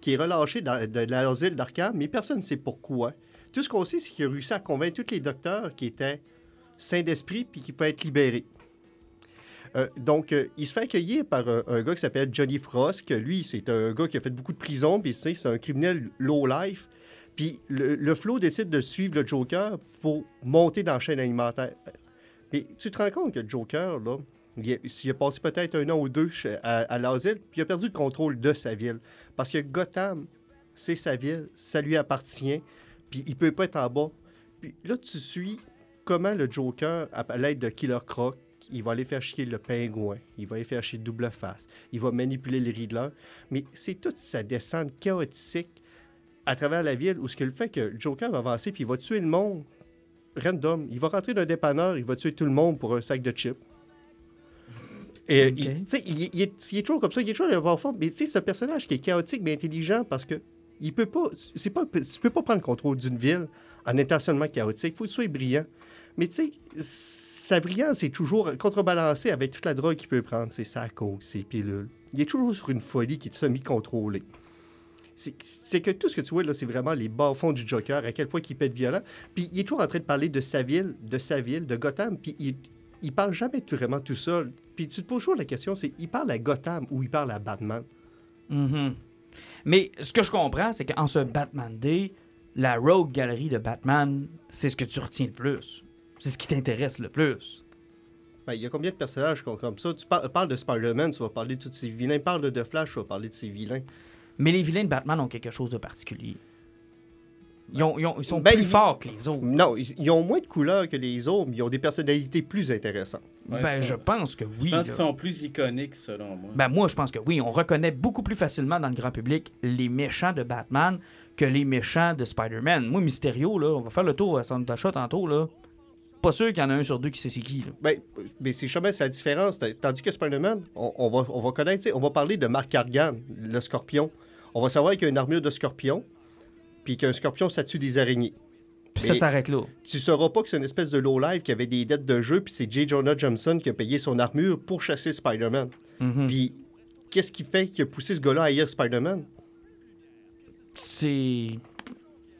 qui est relâché dans- de l'asile d'Arkham, mais personne ne sait pourquoi. Tout ce qu'on sait, c'est qu'il a réussi à convaincre tous les docteurs qui étaient sains d'esprit puis qui peuvent être libérés. Euh, donc, euh, il se fait accueillir par un, un gars qui s'appelle Johnny Frost, que lui, c'est un gars qui a fait beaucoup de prison, puis c'est un criminel low-life. Puis le, le Flo décide de suivre le Joker pour monter dans la chaîne alimentaire. Mais tu te rends compte que le Joker, là, il a, passé peut-être un an ou deux à, à l'asile, puis il a perdu le contrôle de sa ville. Parce que Gotham, c'est sa ville, ça lui appartient, puis il peut pas être en bas. Puis là, tu suis comment le Joker, à l'aide de Killer Croc, il va aller faire chier le pingouin, il va aller faire chier Double Face, il va manipuler les Riddler. Mais c'est toute sa descente chaotique à travers la ville où ce que le fait que Joker va avancer puis il va tuer le monde random. Il va rentrer dans un dépanneur, il va tuer tout le monde pour un sac de chips. Et euh, Ok. il, il, il est, il est toujours comme ça, il est toujours dans forme. Mais tu sais, ce personnage qui est chaotique mais intelligent parce que il peut pas, c'est pas, tu peux pas prendre le contrôle d'une ville en étant seulement chaotique. Il faut que tu sois brillant. Mais tu sais, sa brillance est toujours contrebalancée avec toute la drogue qu'il peut prendre, ses sacs, ses pilules. Il est toujours sur une folie qui est semi-contrôlée. C'est que tout ce que tu vois là, c'est vraiment les bas-fonds du Joker, à quel point il peut être violent. Puis il est toujours en train de parler de sa ville, de sa ville, de Gotham, puis il, il parle jamais vraiment tout seul. Puis tu te poses toujours la question, c'est il parle à Gotham ou il parle à Batman? Mhm. Mais ce que je comprends, c'est qu'en ce Batman Day, la Rogue Gallery de Batman, c'est ce que tu retiens le plus. C'est ce qui t'intéresse le plus. Ben, il y a combien de personnages comme ça? Tu par- parles de Spider-Man, tu vas parler de tous ses vilains. Parle de Flash, tu vas parler de ses vilains. Mais les vilains de Batman ont quelque chose de particulier. Ils, ont- ils ont- ils sont Ben, plus ils- forts que les autres. Non, ils, ont moins de couleurs que les autres, mais ils ont des personnalités plus intéressantes. Ouais, ben, je pense que oui. Je pense qu'ils sont plus iconiques, selon moi. Ben, moi, je pense que oui. On reconnaît beaucoup plus facilement dans le grand public les méchants de Batman que les méchants de Spider-Man. Moi, Mysterio, là, on va faire le tour à Santa Shot tantôt, là. Pas sûr qu'il y en a un sur deux qui sait c'est qui, là. Ben, mais c'est jamais c'est la différence. Tandis que Spider-Man, on, on va, on va connaître, on va parler de Mark Cargan, le scorpion. On va savoir qu'il y a une armure de scorpion, puis qu'un scorpion, ça tue des araignées. Puis ça s'arrête là. Tu sauras pas que c'est une espèce de low-life qui avait des dettes de jeu, puis c'est J. Jonah Jameson qui a payé son armure pour chasser Spider-Man. Mhm. Puis qu'est-ce qui fait qu'il a poussé ce gars-là à haïr Spider-Man? C'est.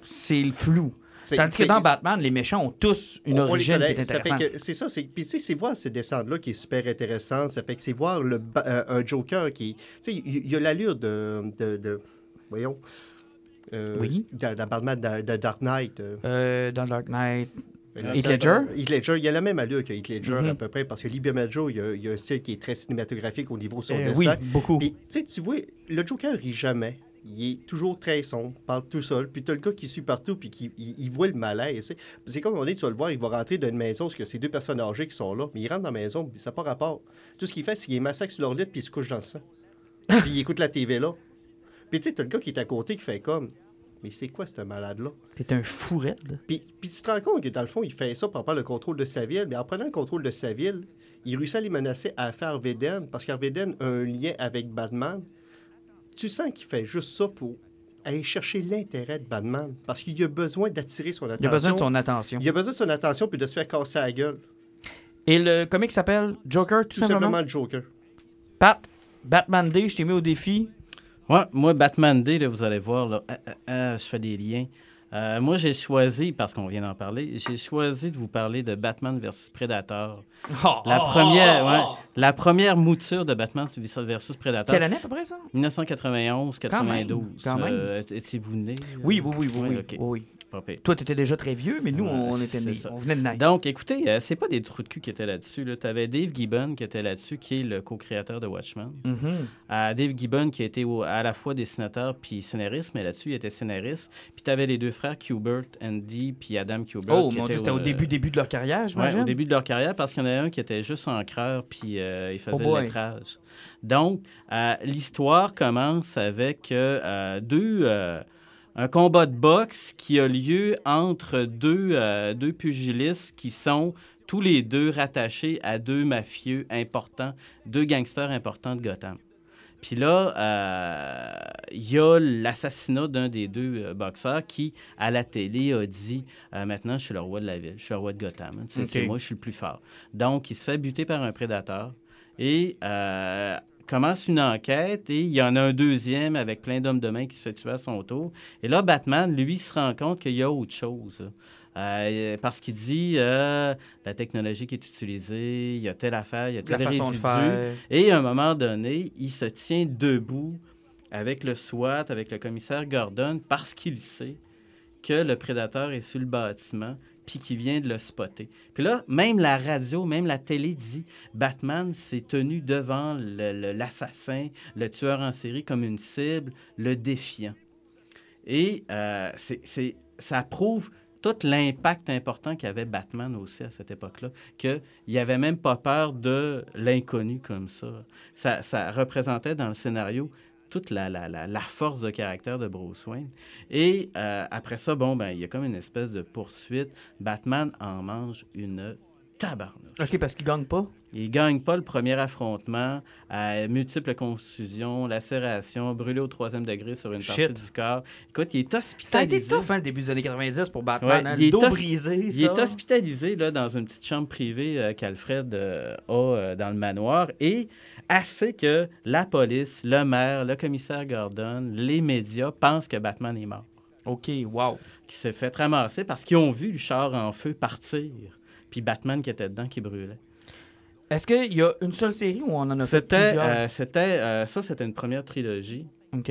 C'est le flou. Tandis que dans Batman, les méchants ont tous une On- origine qui est intéressante. C'est ça. c'est- Puis tu sais, c'est voir ce descendre-là qui est super intéressant. Ça fait que c'est voir le, euh, un Joker qui... Tu sais, il y a l'allure de, de, de- Voyons. Euh, Oui. Dans dans Batman de, de Dark Knight. euh, dans Dark Knight. Heath Ledger? Heath Ledger. Il y a la même allure que Heath Ledger Mhm. à peu près, parce que Lee Bermejo, il y a, il y a un style qui est très cinématographique au niveau de son Euh, dessin. oui, beaucoup. Puis, tu sais, tu vois, le Joker rit jamais. Il est toujours très sombre, parle tout seul. Puis t'as le gars qui suit partout, puis qui il, il voit le malaise. tu C'est comme on est, tu vas le voir, il va rentrer dans une maison, parce que c'est deux personnes âgées qui sont là. Mais il rentre dans la maison, puis ça n'a pas rapport. Tout ce qu'il fait, c'est qu'il massacre sur leur lit, puis il se couche dans le sang. puis il écoute la TV là. Puis tu sais, t'as le gars qui est à côté qui fait comme. Mais c'est quoi ce malade-là? T'es un fou raide. Puis, puis tu te rends compte que dans le fond, il fait ça pour prendre le contrôle de sa ville, mais en prenant le contrôle de sa ville, il réussit à les menacer à faire Veden, parce qu'Arveden a un lien avec Batman. Tu sens qu'il fait juste ça pour aller chercher l'intérêt de Batman, parce qu'il a besoin d'attirer son attention. Il a besoin de son attention. Il a besoin de son attention puis de se faire casser la gueule. Et le comic s'appelle Joker, tout, Tout simplement. simplement? Le Joker. Pat, Batman Day, je t'ai mis au défi. Ouais, moi, Batman Day, là, vous allez voir, là, euh, euh, euh, je fais des liens. Euh, moi, j'ai choisi, parce qu'on vient d'en parler, j'ai choisi de vous parler de Batman versus Predator. Oh, La oh, première, oh, ouais, oh. la première mouture de Batman versus Predator. Quelle année à peu près ça? 1991, 92. Quand même. Euh, Étiez-vous né? Oui, oui, oui, oui. Oui, oui. Pas pire. Toi, t'étais déjà très vieux, mais nous, Ouais, on était nés. On venait de naître. Donc, écoutez, euh, c'est pas des trous de cul qui étaient là-dessus. Là. Tu avais Dave Gibbon qui était là-dessus, qui est le co-créateur de Watchmen. Mhm. Euh, Dave Gibbon qui était au- à la fois dessinateur puis scénariste, mais là-dessus, il était scénariste. Puis tu avais les deux frères Kubert, Andy, puis Adam Kubert. Oh, mon Dieu, c'était au euh, début, début de leur carrière, Ouais, j'imagine? au début de leur carrière, parce qu'il y en avait un qui était juste encreur, puis euh, il faisait Oh le lettrage. Donc, l'histoire commence avec deux, un combat de boxe qui a lieu entre deux, euh, deux pugilistes qui sont tous les deux rattachés à deux mafieux importants, deux gangsters importants de Gotham. Puis là, euh, il y a l'assassinat d'un des deux euh, boxeurs qui, à la télé, a dit euh, Maintenant, je suis le roi de la ville, je suis le roi de Gotham. C'est moi, je suis le plus fort. Donc, il se fait buter par un prédateur et commence une enquête. Et il y en a un deuxième avec plein d'hommes de main qui se fait tuer à son tour. Et là, Batman, lui, se rend compte qu'il y a autre chose. Euh, parce qu'il dit euh, la technologie qui est utilisée, il y a telle affaire, il y a La tel façon de résidu. faire. Et à un moment donné, il se tient debout avec le SWAT, avec le commissaire Gordon, parce qu'il sait que le prédateur est sur le bâtiment, puis qu'il vient de le spotter. Puis là, même la radio, même la télé dit Batman s'est tenu devant l'assassin, le, tueur en série comme une cible, le défiant. Et euh, ça prouve tout l'impact important qu'avait Batman aussi à cette époque-là, qu'il n'y avait même pas peur de l'inconnu comme ça. Ça représentait dans le scénario toute la, la, la, la force de caractère de Bruce Wayne. Et euh, après ça, bon, ben, il y a comme une espèce de poursuite. Batman en mange une tabarnouche. OK, parce qu'ils gagnent pas? Il gagne pas le premier affrontement, à multiples contusions, lacérations, brûlé au troisième degré sur une Shit. partie du corps. Écoute, il est Ça a hospitalisé. été tough, hein, le début des années 90 pour Batman. Ouais, hein, il est dos brisé, Il ça. est hospitalisé là, dans une petite chambre privée euh, qu'Alfred euh, a euh, dans le manoir et assez que la police, le maire, le commissaire Gordon, les médias pensent que Batman est mort. OK, wow. Qui s'est fait ramasser parce qu'ils ont vu le char en feu partir. Puis Batman qui était dedans qui brûlait. Est-ce qu'il y a une seule série ou on en a fait plusieurs? euh, c'était, euh, ça, c'était une première trilogie. OK.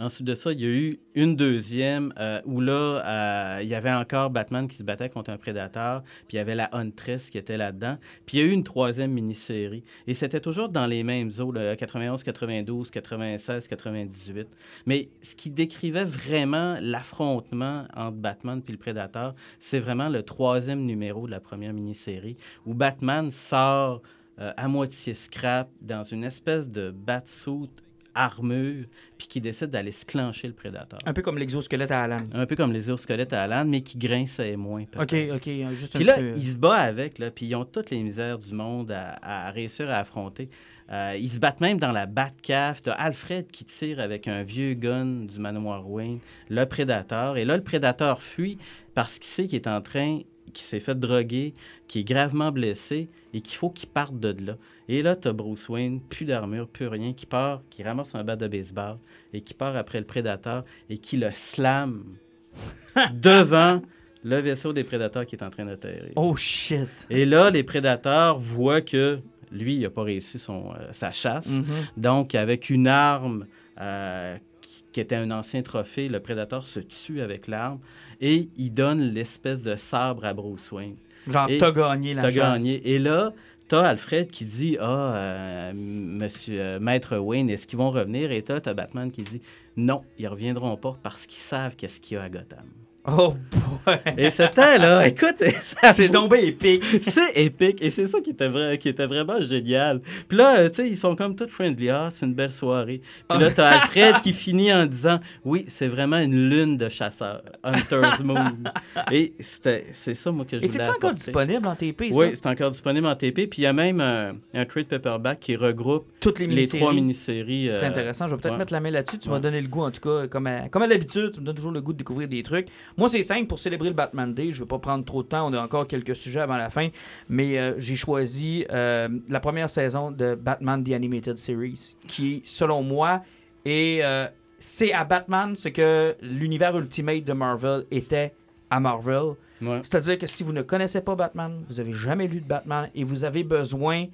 Ensuite de ça, il y a eu une deuxième euh, où là, euh, il y avait encore Batman qui se battait contre un prédateur, puis il y avait la Huntress qui était là-dedans. Puis il y a eu une troisième mini-série. Et c'était toujours dans les mêmes eaux, là, 91, 92, 96, 98. Mais ce qui décrivait vraiment l'affrontement entre Batman et le prédateur, c'est vraiment le troisième numéro de la première mini-série, où Batman sort euh, à moitié scrap dans une espèce de batsuit armure, puis qui décide d'aller se clencher le prédateur. Un peu comme l'exosquelette à Alan. Un peu comme squelettes à Alan, mais qui grinçait moins. OK. OK, juste Puis là, peu... il se bat avec, là, puis ils ont toutes les misères du monde à, à réussir à affronter. Euh, ils se battent même dans la Batcave. T'as Alfred qui tire avec un vieux gun du manoir Wayne, le prédateur. Et là, le prédateur fuit parce qu'il sait qu'il est en train, qu'il s'est fait droguer, qu'il est gravement blessé et qu'il faut qu'il parte de là. Et là, t'as Bruce Wayne, plus d'armure, plus rien, qui part, qui ramasse un bat de baseball et qui part après le prédateur et qui le slam devant le vaisseau des prédateurs qui est en train d'atterrir. Oh, shit. Et là, les prédateurs voient que lui, il n'a pas réussi son, euh, sa chasse. Mhm. Donc, avec une arme euh, qui, était un ancien trophée, le prédateur se tue avec l'arme et il donne l'espèce de sabre à Bruce Wayne. Genre, t'as gagné la T'as chasse. gagné. Et là, t'as Alfred qui dit Ah, euh, monsieur, euh, Maître Wayne, est-ce qu'ils vont revenir Et t'as t'as Batman qui dit Non, ils reviendront pas parce qu'ils savent qu'est-ce qu'il y a à Gotham. Oh, boy. Et c'était là, écoute, C'est tombé épique. c'est épique et c'est ça qui était, vrai, qui était vraiment génial. Puis là, euh, tu sais, ils sont comme tous friendly. Ah, c'est une belle soirée. Puis là, t'as Alfred qui finit en disant Oui, c'est vraiment une lune de chasseurs. Hunter's Moon. Et c'était- c'est ça, moi, que je Et voulais c'est-tu encore disponible en TP, ça? Oui, c'est encore disponible en TP. Puis il y a même un, un trade paperback qui regroupe Toutes les trois mini-séries. Ce serait euh, intéressant. Je vais peut-être ouais. mettre la main là-dessus. Tu Ouais. m'as donné le goût, en tout cas, comme à, comme à l'habitude. Tu me donnes toujours le goût de découvrir des trucs. Moi, c'est simple. Pour célébrer le Batman Day, je ne veux pas prendre trop de temps. On a encore quelques sujets avant la fin. Mais euh, j'ai choisi euh, la première saison de Batman The Animated Series, qui, selon moi, est. euh, c'est à Batman ce que l'univers Ultimate de Marvel était à Marvel. Ouais. C'est-à-dire que si vous ne connaissez pas Batman, vous avez jamais lu de Batman et vous avez besoin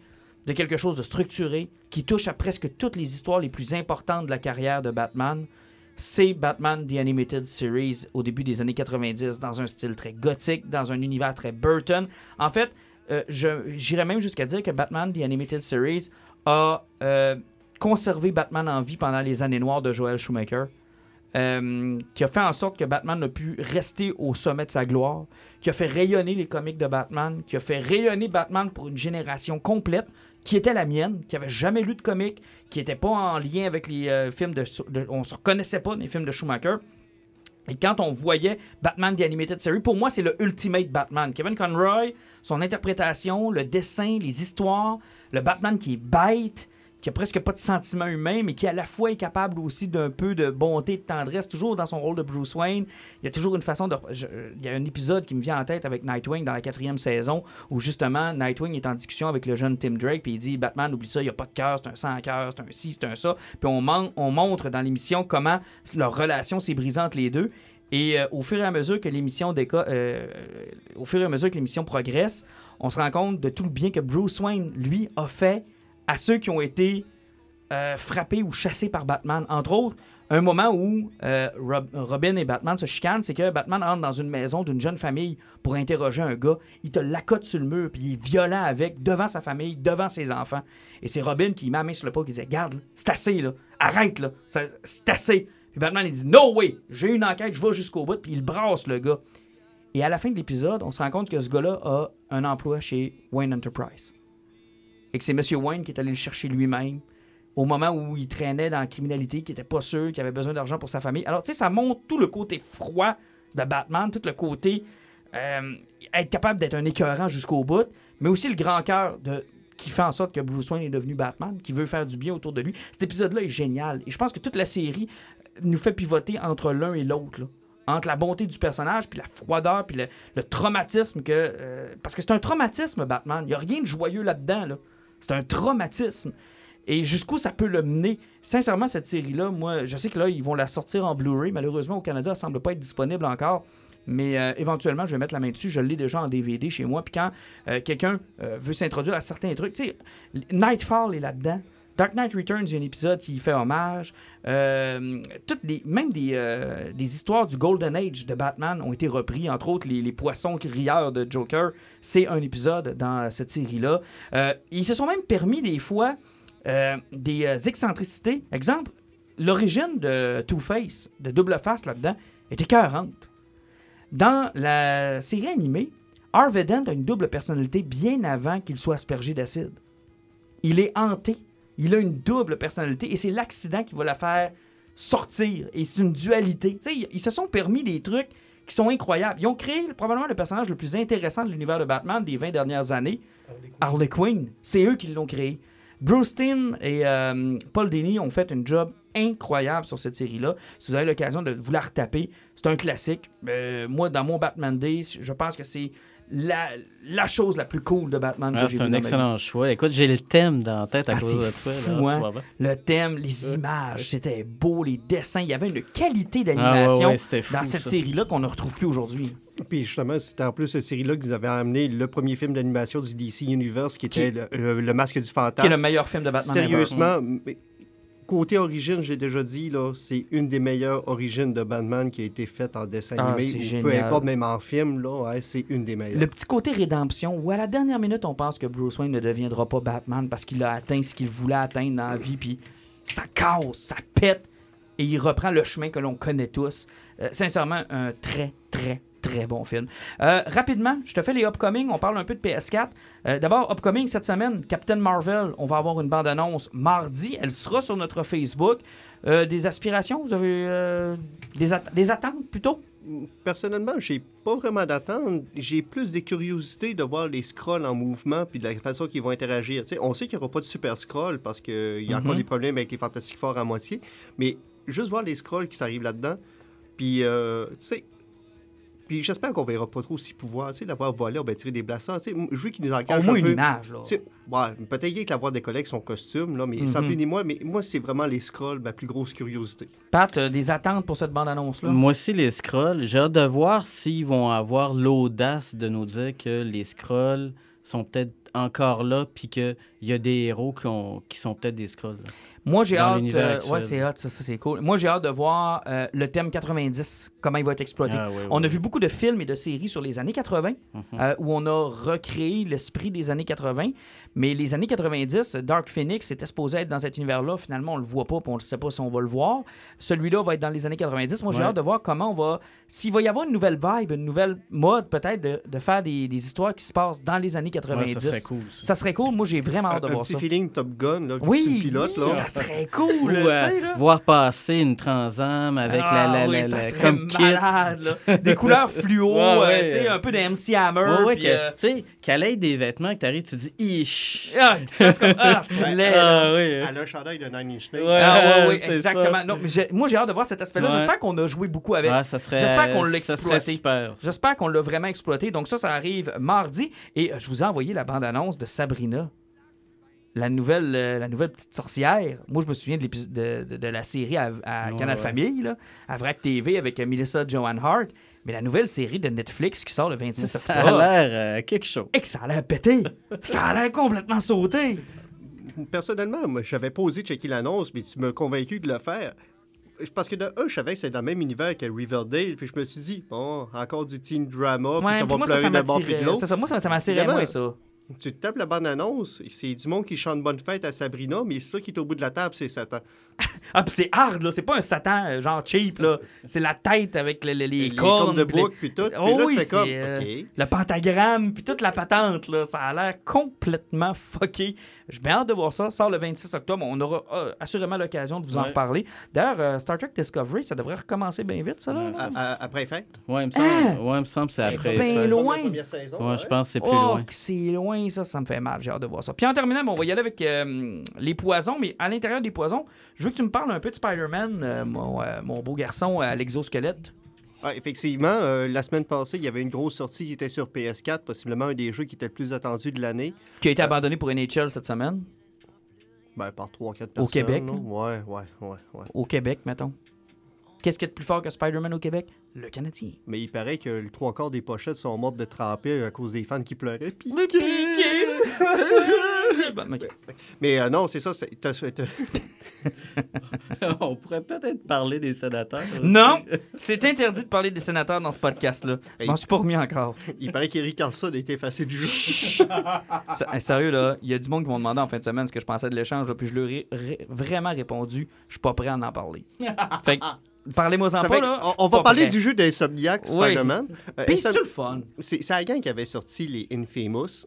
de quelque chose de structuré qui touche à presque toutes les histoires les plus importantes de la carrière de Batman, c'est Batman The Animated Series au début des années 90 dans un style très gothique, dans un univers très Burton. En fait, euh, j'irais même jusqu'à dire que Batman The Animated Series a euh, conservé Batman en vie pendant les années noires de Joel Schumacher. euh, qui a fait en sorte que Batman a pu rester au sommet de sa gloire, qui a fait rayonner les comics de Batman, qui a fait rayonner Batman pour une génération complète, qui était la mienne, qui avait jamais lu de comics, qui n'était pas en lien avec les euh, films de, On se reconnaissait pas les films de Schumacher. Et quand on voyait Batman The Animated Series, pour moi, c'est le ultimate Batman. Kevin Conroy, son interprétation, le dessin, les histoires, le Batman qui est bête, qui a presque pas de sentiments humains, mais qui à la fois est capable aussi d'un peu de bonté, de tendresse, toujours dans son rôle de Bruce Wayne. Il y a toujours une façon de... je- il y a un épisode qui me vient en tête avec Nightwing dans la quatrième saison, où justement Nightwing est en discussion avec le jeune Tim Drake, puis il dit Batman, oublie ça, il n'y a pas de cœur, c'est un sans cœur, c'est un ci, c'est un ça. Puis on, montre dans l'émission comment leur relation s'est brisée entre les deux. Et euh, au fur et à mesure que l'émission euh, au fur et à mesure que l'émission progresse, on se rend compte de tout le bien que Bruce Wayne lui a fait à ceux qui ont été euh, frappés ou chassés par Batman. Entre autres, un moment où euh, Rob- Robin et Batman se chicanent, c'est que Batman rentre dans une maison d'une jeune famille pour interroger un gars. Il te l'accote sur le mur, puis il est violent avec, devant sa famille, devant ses enfants. Et c'est Robin qui met la main sur le pas qui disait Garde, c'est assez, là. arrête, là. C'est assez. Puis Batman, il dit No way, j'ai une enquête, je vais jusqu'au bout, puis il brasse le gars. Et à la fin de l'épisode, on se rend compte que ce gars-là a un emploi chez Wayne Enterprise. Et que c'est M. Wayne qui est allé le chercher lui-même au moment où il traînait dans la criminalité, qui était pas sûr, qui avait besoin d'argent pour sa famille. Alors, tu sais, ça montre tout le côté froid de Batman, tout le côté euh, être capable d'être un écœurant jusqu'au bout, mais aussi le grand cœur qui fait en sorte que Bruce Wayne est devenu Batman, qui veut faire du bien autour de lui. Cet épisode-là est génial. Et je pense que toute la série nous fait pivoter entre l'un et l'autre. Entre la bonté du personnage, puis la froideur, puis le, le traumatisme que... euh, parce que c'est un traumatisme, Batman. Il n'y a rien de joyeux là-dedans. Là. C'est un traumatisme. Et jusqu'où ça peut le mener? Sincèrement, cette série-là, moi, je sais que là, ils vont la sortir en Blu-ray. Malheureusement, au Canada, elle semble pas être disponible encore. Mais euh, éventuellement, je vais mettre la main dessus. Je l'ai déjà en DVD chez moi. Puis quand euh, quelqu'un euh, veut s'introduire à certains trucs, tu sais, Nightfall est là-dedans. Dark Knight Returns, il y a un épisode qui fait hommage. Euh, toutes les, même des, euh, des histoires du Golden Age de Batman ont été repris. Entre autres, les, les poissons rieurs de Joker, c'est un épisode dans cette série-là. Euh, ils se sont même permis des fois des excentricités. Exemple, l'origine de Two-Face, de Double Face là-dedans, était écœurante. Dans la série animée, Harvey Dent a une double personnalité bien avant qu'il soit aspergé d'acide. Il est hanté. Il a une double personnalité et c'est l'accident qui va la faire sortir. Et c'est une dualité. Tu sais, ils, se sont permis des trucs qui sont incroyables. Ils ont créé probablement le personnage le plus intéressant de l'univers de Batman des 20 dernières années, Harley Quinn. C'est eux qui l'ont créé. Bruce Timm et euh, Paul Dini ont fait un job incroyable sur cette série-là. Si vous avez l'occasion de vous la retaper, c'est un classique. Euh, moi, dans mon Batman Days, je pense que c'est la, la chose la plus cool de Batman. Ah, que j'ai c'est un excellent choix. Écoute, j'ai le thème dans la tête à Ah, cause de toi. là, fou, hein? Le thème, les images, c'était beau, les dessins. Il y avait une qualité Ah, ouais, d'animation ouais, dans cette série-là qu'on ne retrouve plus aujourd'hui. Puis justement, c'était en plus cette série-là que vous avez amené le premier film d'animation du DC Universe qui était le, le- le Masque du Qui est Fantasme. le meilleur film de Batman ever. Sérieusement, mais côté origine, j'ai déjà dit, là, c'est une des meilleures origines de Batman qui a été faite en dessin Ah, animé. ou peu importe, même en film, là, ouais, c'est une des meilleures. Le petit côté rédemption, où à la dernière minute, on pense que Bruce Wayne ne deviendra pas Batman parce qu'il a atteint ce qu'il voulait atteindre dans la vie, puis ça casse, ça pète, et il reprend le chemin que l'on connaît tous. Euh, sincèrement, un très, très, très bon film. Euh, rapidement, je te fais les upcoming. On parle un peu de PS4. Euh, D'abord, upcoming cette semaine, Captain Marvel. On va avoir une bande-annonce mardi. Elle sera sur notre Facebook. Euh, des aspirations, vous avez des, at- des attentes plutôt? Personnellement, j'ai pas vraiment d'attente. J'ai plus des curiosités de voir les scrolls en mouvement puis de la façon qu'ils vont interagir. On sait qu'il n'y aura pas de super scroll parce qu'il y a encore Mhm. des problèmes avec les Fantastic Four à moitié. Mais juste voir les scrolls qui s'arrivent là-dedans. Puis, euh, tu sais, Puis j'espère qu'on verra pas trop ses pouvoirs. Tu sais, l'avoir volé, on va tirer des. Tu sais, je veux qu'il nous engage Au moins un une peu. image, là. Tu sais, ouais, peut-être qu'il l'avoir des collègues son costume, là, mais sans Mhm. plus ni moins. Mais moi, c'est vraiment les scrolls, ma plus grosse curiosité. Pat, euh, des attentes pour cette bande-annonce-là? Moi aussi, les scrolls, j'ai hâte de voir s'ils vont avoir l'audace de nous dire que les scrolls sont peut-être encore là, puis qu'il y a des héros qui, ont- qui sont peut-être des scrolls. là. Moi, j'ai hâte. euh, ouais, c'est hot, ça, ça, c'est cool. Moi, j'ai hâte de voir euh, le thème 90, comment il va être exploité. Ah, on a vu beaucoup de films et de séries sur les années 80 Mhm. euh, où on a recréé l'esprit des années 80. Mais les années 90, Dark Phoenix était supposé être dans cet univers-là. Finalement, on le voit pas, puis on ne sait pas si on va le voir. Celui-là va être dans les années 90. Moi, j'ai Ouais. hâte de voir comment on va. S'il va y avoir une nouvelle vibe, une nouvelle mode, peut-être, de, de faire des, des histoires qui se passent dans les années 90. Ouais, ça serait cool. ça. Ça serait cool. Moi, j'ai vraiment hâte de un voir petit ça. feeling Top Gun, là, vu Oui, le pilote. oui, là. ça serait cool. Ou tu euh, sais, là. voir passer une transam avec la, Ah la, oui, la, ça la- serait comme kit. malade, là. Des couleurs fluo, Ouais, euh, tu un peu de MC Hammer. Ouais, ouais, euh, tu sais, qu'elle ait des vêtements que t'arrives, tu dis, ish. Ah, tu comme, ah, c'était laid. Ah, oui. Elle a un chandail de Nine Inch Nails. Ouais. Ah, ouais, exactement. ça. Non, mais moi, j'ai hâte de voir cet aspect-là. Ouais. J'espère qu'on a joué beaucoup avec. Ah, ça serait, J'espère qu'on l'a exploité. J'espère qu'on l'a vraiment exploité. Donc ça, ça arrive mardi. Et euh, je vous ai envoyé la bande-annonce de Sabrina. La nouvelle, euh, la nouvelle petite sorcière. Moi, je me souviens de, de, de- de la série à, à Ouais, Canal ouais. Famille, là, à VRAC TV avec euh, Melissa Joan Hart. Mais la nouvelle série de Netflix qui sort le 26 Ça octobre. a l'air euh, quelque chose. Et que ça a l'air pété. ça a l'air complètement sauté. Personnellement, moi, j'avais pas osé checker l'annonce, mais tu m'as convaincu de le faire. Parce que de un, je savais que c'était dans le même univers que Riverdale, puis je me suis dit, bon, encore du teen drama, puis Ouais, ça puis va moi, ça, pleurer ça d'un bord puis de l'autre. C'est ça, moi, ça, ça m'attirait moins, ça. Tu te tapes la bande-annonce, c'est du monde qui chante bonne fête à Sabrina, mais ça qui est au bout de la table, c'est Satan. Ah, puis c'est hard, là. C'est pas un Satan euh, genre cheap, là. C'est la tête avec le- le- les, Les cornes. de bouc, puis tout. Oh là, oui, tu fais comme, c'est, euh. Le pentagramme, puis toute la patente, là. Ça a l'air complètement fucké. J'ai bien hâte de voir ça. Ça sort le 26 octobre. On aura euh, assurément l'occasion de vous en Ouais. reparler. D'ailleurs, euh, Star Trek Discovery, ça devrait recommencer bien vite, ça, là. Ouais, À- à- après fête? Ouais, il me semble, ouais, il me semble que c'est C'est après. bien fait. loin. Comme la première saison, Ouais, je pense que c'est plus oh, loin. c'est loin, ça, ça me fait mal. J'ai hâte de voir ça. Puis en terminant, bon, on va y aller avec euh, les poisons, mais à l'intérieur des poisons, je veux que tu me parles un peu de Spider-Man, euh, mon, euh, mon beau garçon à l'exosquelette. Ah, effectivement, euh, la semaine passée, il y avait une grosse sortie qui était sur PS4, possiblement un des jeux qui était le plus attendu de l'année. qui a été abandonné pour NHL cette semaine, Ben, par 3-4 personnes. Québec, là. là? Ouais, ouais, ouais, ouais. au Québec, mettons. Qu'est-ce qu'il y a de plus fort que Spider-Man au Québec? Le Canadien. Mais il paraît que le trois quarts des pochettes sont mortes de tremper à cause des fans qui pleuraient. Puis... Le piqué! Bon, ok. Mais euh, non, c'est ça. c'est- t'as- t'as- On pourrait peut-être parler des sénateurs. Non! C'est interdit de parler des sénateurs dans ce podcast-là. Je m'en suis pas remis encore. Il paraît qu'Eric Carlson a été effacé du jeu. Sérieux, là, il y a du monde qui m'ont demandé en fin de semaine ce que je pensais de l'échange, là, puis je leur ai ré- vraiment répondu, je suis pas prêt à en parler. fait que, parlez-moi en pas, là. on, on va parler prêt. du jeu d'Insomniac, Oui. Spider-Man. Euh, Puis Insom- c'est le fun. C'est la gang qui avait sorti les Infamous.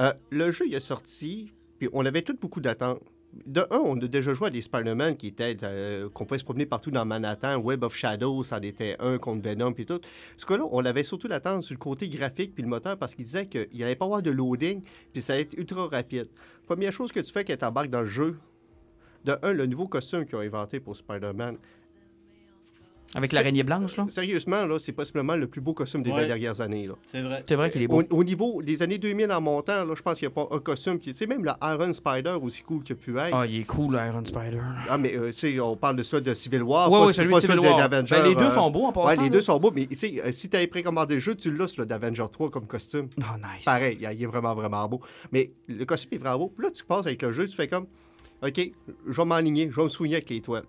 Euh, le jeu, il est sorti, puis on avait toutes beaucoup d'attentes. De un, on a déjà joué à des Spider-Man qui étaient, euh, qu'on pouvait se promener partout dans Manhattan. Web of Shadows, ça en était un contre Venom, puis tout. Ce cas-là, on avait surtout l'attente sur le côté graphique puis le moteur parce qu'il disait qu'il n'allait pas avoir de loading, puis ça allait être ultra rapide. Première chose que tu fais quand tu embarques dans le jeu, de un, le nouveau costume qu'ils ont inventé pour Spider-Man. Avec l'araignée blanche, là? Sérieusement, là, c'est possiblement le plus beau costume des Ouais. 20 dernières années. Là. C'est vrai. C'est vrai qu'il est beau. Au, au niveau des années 2000 en montant, là, je pense qu'il n'y a pas un costume qui. Tu sais, même le Iron Spider, aussi cool qu'il a pu être. Ah, il est cool, Iron Spider. Ah, mais euh, tu sais, on parle de ça de Civil War, Ouais, pas, ouais, celui pas de Civil War. Ben, les deux euh, sont beaux en passant. Ouais, les là. deux sont beaux, mais tu sais, euh, si tu avais précommandé le jeu, tu l'as le d'Avenger 3 comme costume. Oh, nice. Pareil, il est vraiment, vraiment beau. Mais le costume est vraiment beau. Puis là, tu passes avec le jeu, tu fais comme, OK, je vais m'aligner, je vais me soigner avec l'étoile.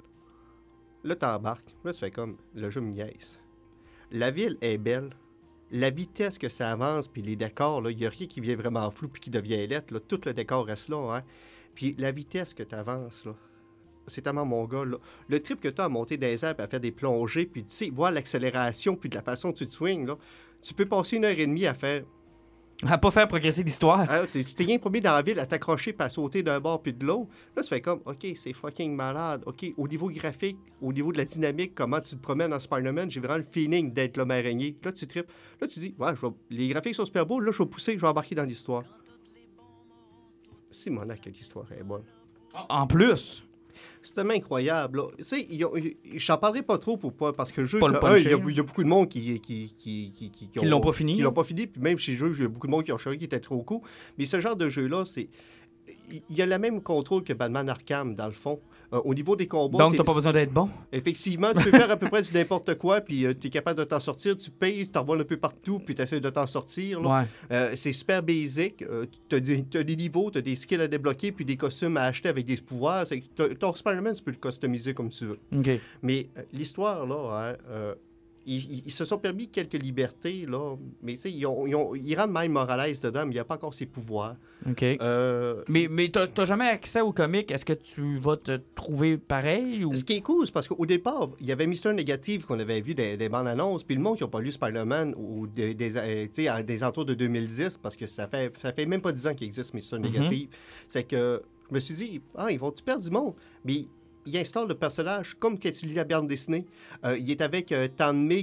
Là, tu embarques. Là, tu fais comme, le jeu me. La ville est belle. La vitesse que ça avance, puis les décors, il n'y a rien qui vient vraiment flou puis qui devient lettre. Tout le décor reste là. Hein. Puis la vitesse que tu avances, là, c'est tellement mon gars. Le trip que tu as à monter des airs, à faire des plongées, puis tu sais, voir l'accélération, puis de la façon dont tu te swings, tu peux passer une heure et demie à faire À pas faire progresser l'histoire. ah, tu t'es rien promis dans la ville à t'accrocher puis à sauter d'un bord puis de l'autre. Là, tu fais comme, OK, c'est fucking malade. OK, au niveau graphique, au niveau de la dynamique, comment tu te promènes dans Spider-Man, j'ai vraiment le feeling d'être l'homme araignée. Là, tu tripes. Là, tu dis, ouais, les graphiques sont super beaux. Là, je vais pousser, je vais embarquer dans l'histoire. Simonac, que l'histoire est bonne. En plus. C'est tellement incroyable. là. Tu sais, j'en parlerai pas trop pour pas, parce que le jeu, il y, a- là. il y a beaucoup de monde qui, qui, qui, qui, qui, Qui l'ont pas fini, Qui là. l'ont pas fini, puis même chez jeu, il y a beaucoup de monde qui ont cherché qui était trop cool. Mais ce genre de jeu-là, c'est. Il y a le même contrôle que Batman Arkham, dans le fond. Euh, au niveau des combats, Donc, t'as pas besoin d'être bon? Effectivement, tu peux faire à peu près du n'importe quoi, puis tu es capable de t'en sortir. Tu payes, tu t'envoies un peu partout, puis tu essaies de t'en sortir. Ouais. Euh, c'est super basic. Euh, tu as, des t'as des niveaux, tu as des skills à débloquer, puis des costumes à acheter avec des pouvoirs. Ton Spider-Man, tu peux le customiser comme tu veux. Mais euh, l'histoire, là, hein, euh, ils, se sont permis quelques libertés, là. Mais tu ils, ont- ils, ont- ils rendent même Morales dedans, mais il n'y a pas encore ses pouvoirs. OK. Euh, Mais, mais t'as t'as jamais accès au comic. Est-ce que tu vas te trouver pareil ou... Ce qui est cool, c'est parce qu'au départ, il y avait Mister Négative qu'on avait vu des, des bandes annonces, puis le monde qui n'a pas lu Spider-Man ou des, des, euh, tu des entours de 2010, parce que ça fait, ça fait même pas 10 ans qu'il existe Mister Négative, c'est que je me suis dit, ah, ils vont-tu perdre du monde? Mais il installe le personnage comme quand tu lis la bande dessinée. Euh, il est avec euh,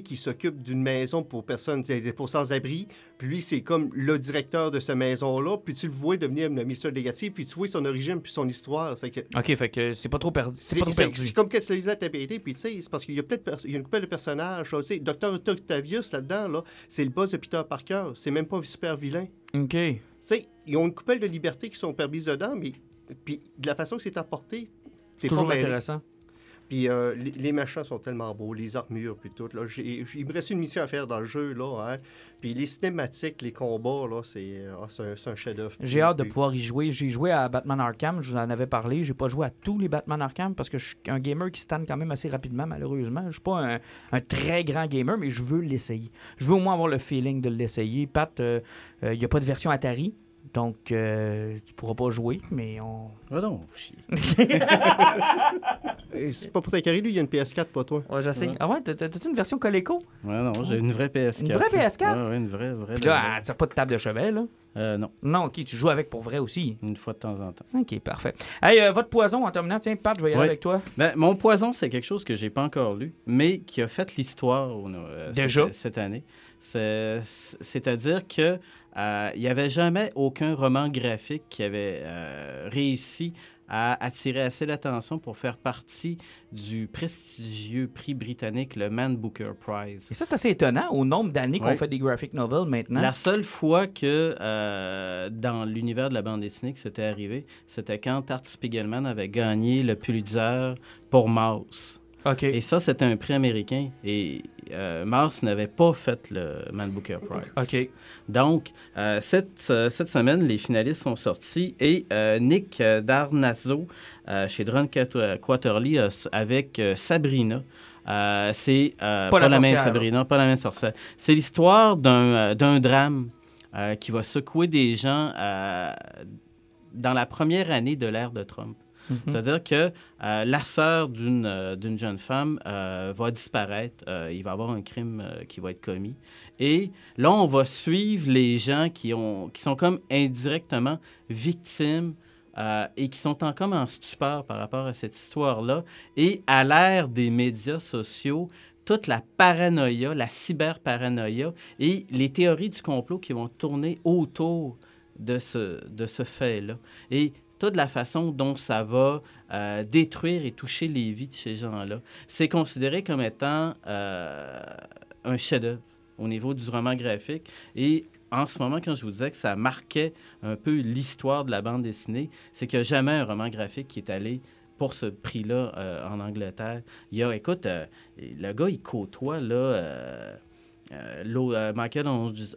qui s'occupe d'une maison pour personnes pour sans-abri. Puis lui, c'est comme le directeur de cette maison-là. Puis tu le vois devenir le Mister Négative, puis tu vois son origine, puis son histoire. C'est que OK, fait que c'est pas trop perdu. C'est perdu. c'est comme que tu lisais à ta BD, puis tu sais, c'est parce qu'il y a plein de il y a une de personnages. Tu sais, Dr. Octavius là-dedans, là, c'est le boss de Peter Parker. C'est même pas un super vilain. OK. Tu sais, ils ont une couple de libertés qui sont permises dedans, mais puis de la façon que c'est apporté, c'est Toujours intéressant. Puis euh, les, les machins sont tellement beaux, les armures, puis tout. Là, J'ai- il me reste une mission à faire dans le jeu, là. Hein. Puis les cinématiques, les combats, là, c'est ah, c'est un, c'est un chef-d'œuvre. J'ai hâte de pouvoir y jouer. J'ai joué à Batman Arkham, je vous en avais parlé. J'ai pas joué à tous les Batman Arkham parce que je suis un gamer qui stanne quand même assez rapidement, malheureusement. Je suis pas un, un très grand gamer, mais je veux l'essayer. Je veux au moins avoir le feeling de l'essayer. Pat, il n'y a pas de version Atari. Donc, euh, tu pourras pas jouer, mais on. Chier. Eh, C'est pas pour ta carré, lui, il y a une PS4, pas toi. Ouais, j'essaie. Ouais. Ah ouais, t'as- t'as- t'as-tu une version Coleco? Ouais, non, j'ai une vraie PS4. Une vraie PS4? Ouais, ouais, une vraie, vraie. Puis là, vraie. tu pas de table de chevet, là? Euh, non, Non, ok, tu joues avec pour vrai aussi. une fois de temps en temps. Ok, parfait. Hey, euh, votre poison en terminant, tiens, Pat, je vais y aller Ouais. avec toi. Ben, mon poison, c'est quelque chose que j'ai pas encore lu, mais qui a fait l'histoire euh, Déjà? cette, cette année. C'est- C'est-à-dire que il n'y avait jamais aucun roman graphique qui avait euh, réussi à attirer assez l'attention pour faire partie du prestigieux prix britannique, le Man Booker Prize. Et ça, c'est assez étonnant au nombre d'années qu'on fait des graphic novels maintenant. La seule fois que euh, dans l'univers de la bande dessinée que c'était arrivé, c'était quand Art Spiegelman avait gagné le Pulitzer pour Mouse. OK. Et ça, c'était un prix américain. Et euh, Mars n'avait pas fait le Man Booker Prize. OK. Donc, euh, cette, cette semaine, les finalistes sont sortis et euh, Nick euh, chez Drone Quarterly, avec Sabrina. C'est Pas pas, la même Sabrina, pas la même sorcière. C'est l'histoire d'un d'un drame qui va secouer des gens dans la première année de l'ère de Trump. Mhm. C'est-à-dire que euh, la sœur d'une euh, jeune femme euh, va disparaître. Euh, il va y avoir un crime qui va être commis. Et là, on va suivre les gens qui, ont, qui sont comme indirectement victimes et qui sont en, comme en stupeur par rapport à cette histoire-là. Et à l'ère des médias sociaux, toute la paranoïa, la cyberparanoïa et les théories du complot qui vont tourner autour de ce, de ce fait-là. Et toute la façon dont ça va euh, détruire et toucher les vies de ces gens-là. C'est considéré comme étant euh, un chef-d'œuvre au niveau du roman graphique. Et en ce moment, quand je vous disais que ça marquait un peu l'histoire de la bande dessinée, c'est qu'il n'y a jamais un roman graphique qui est allé pour ce prix-là euh, en Angleterre. Il y a, écoute, le gars, il côtoie, là... euh, euh, Michael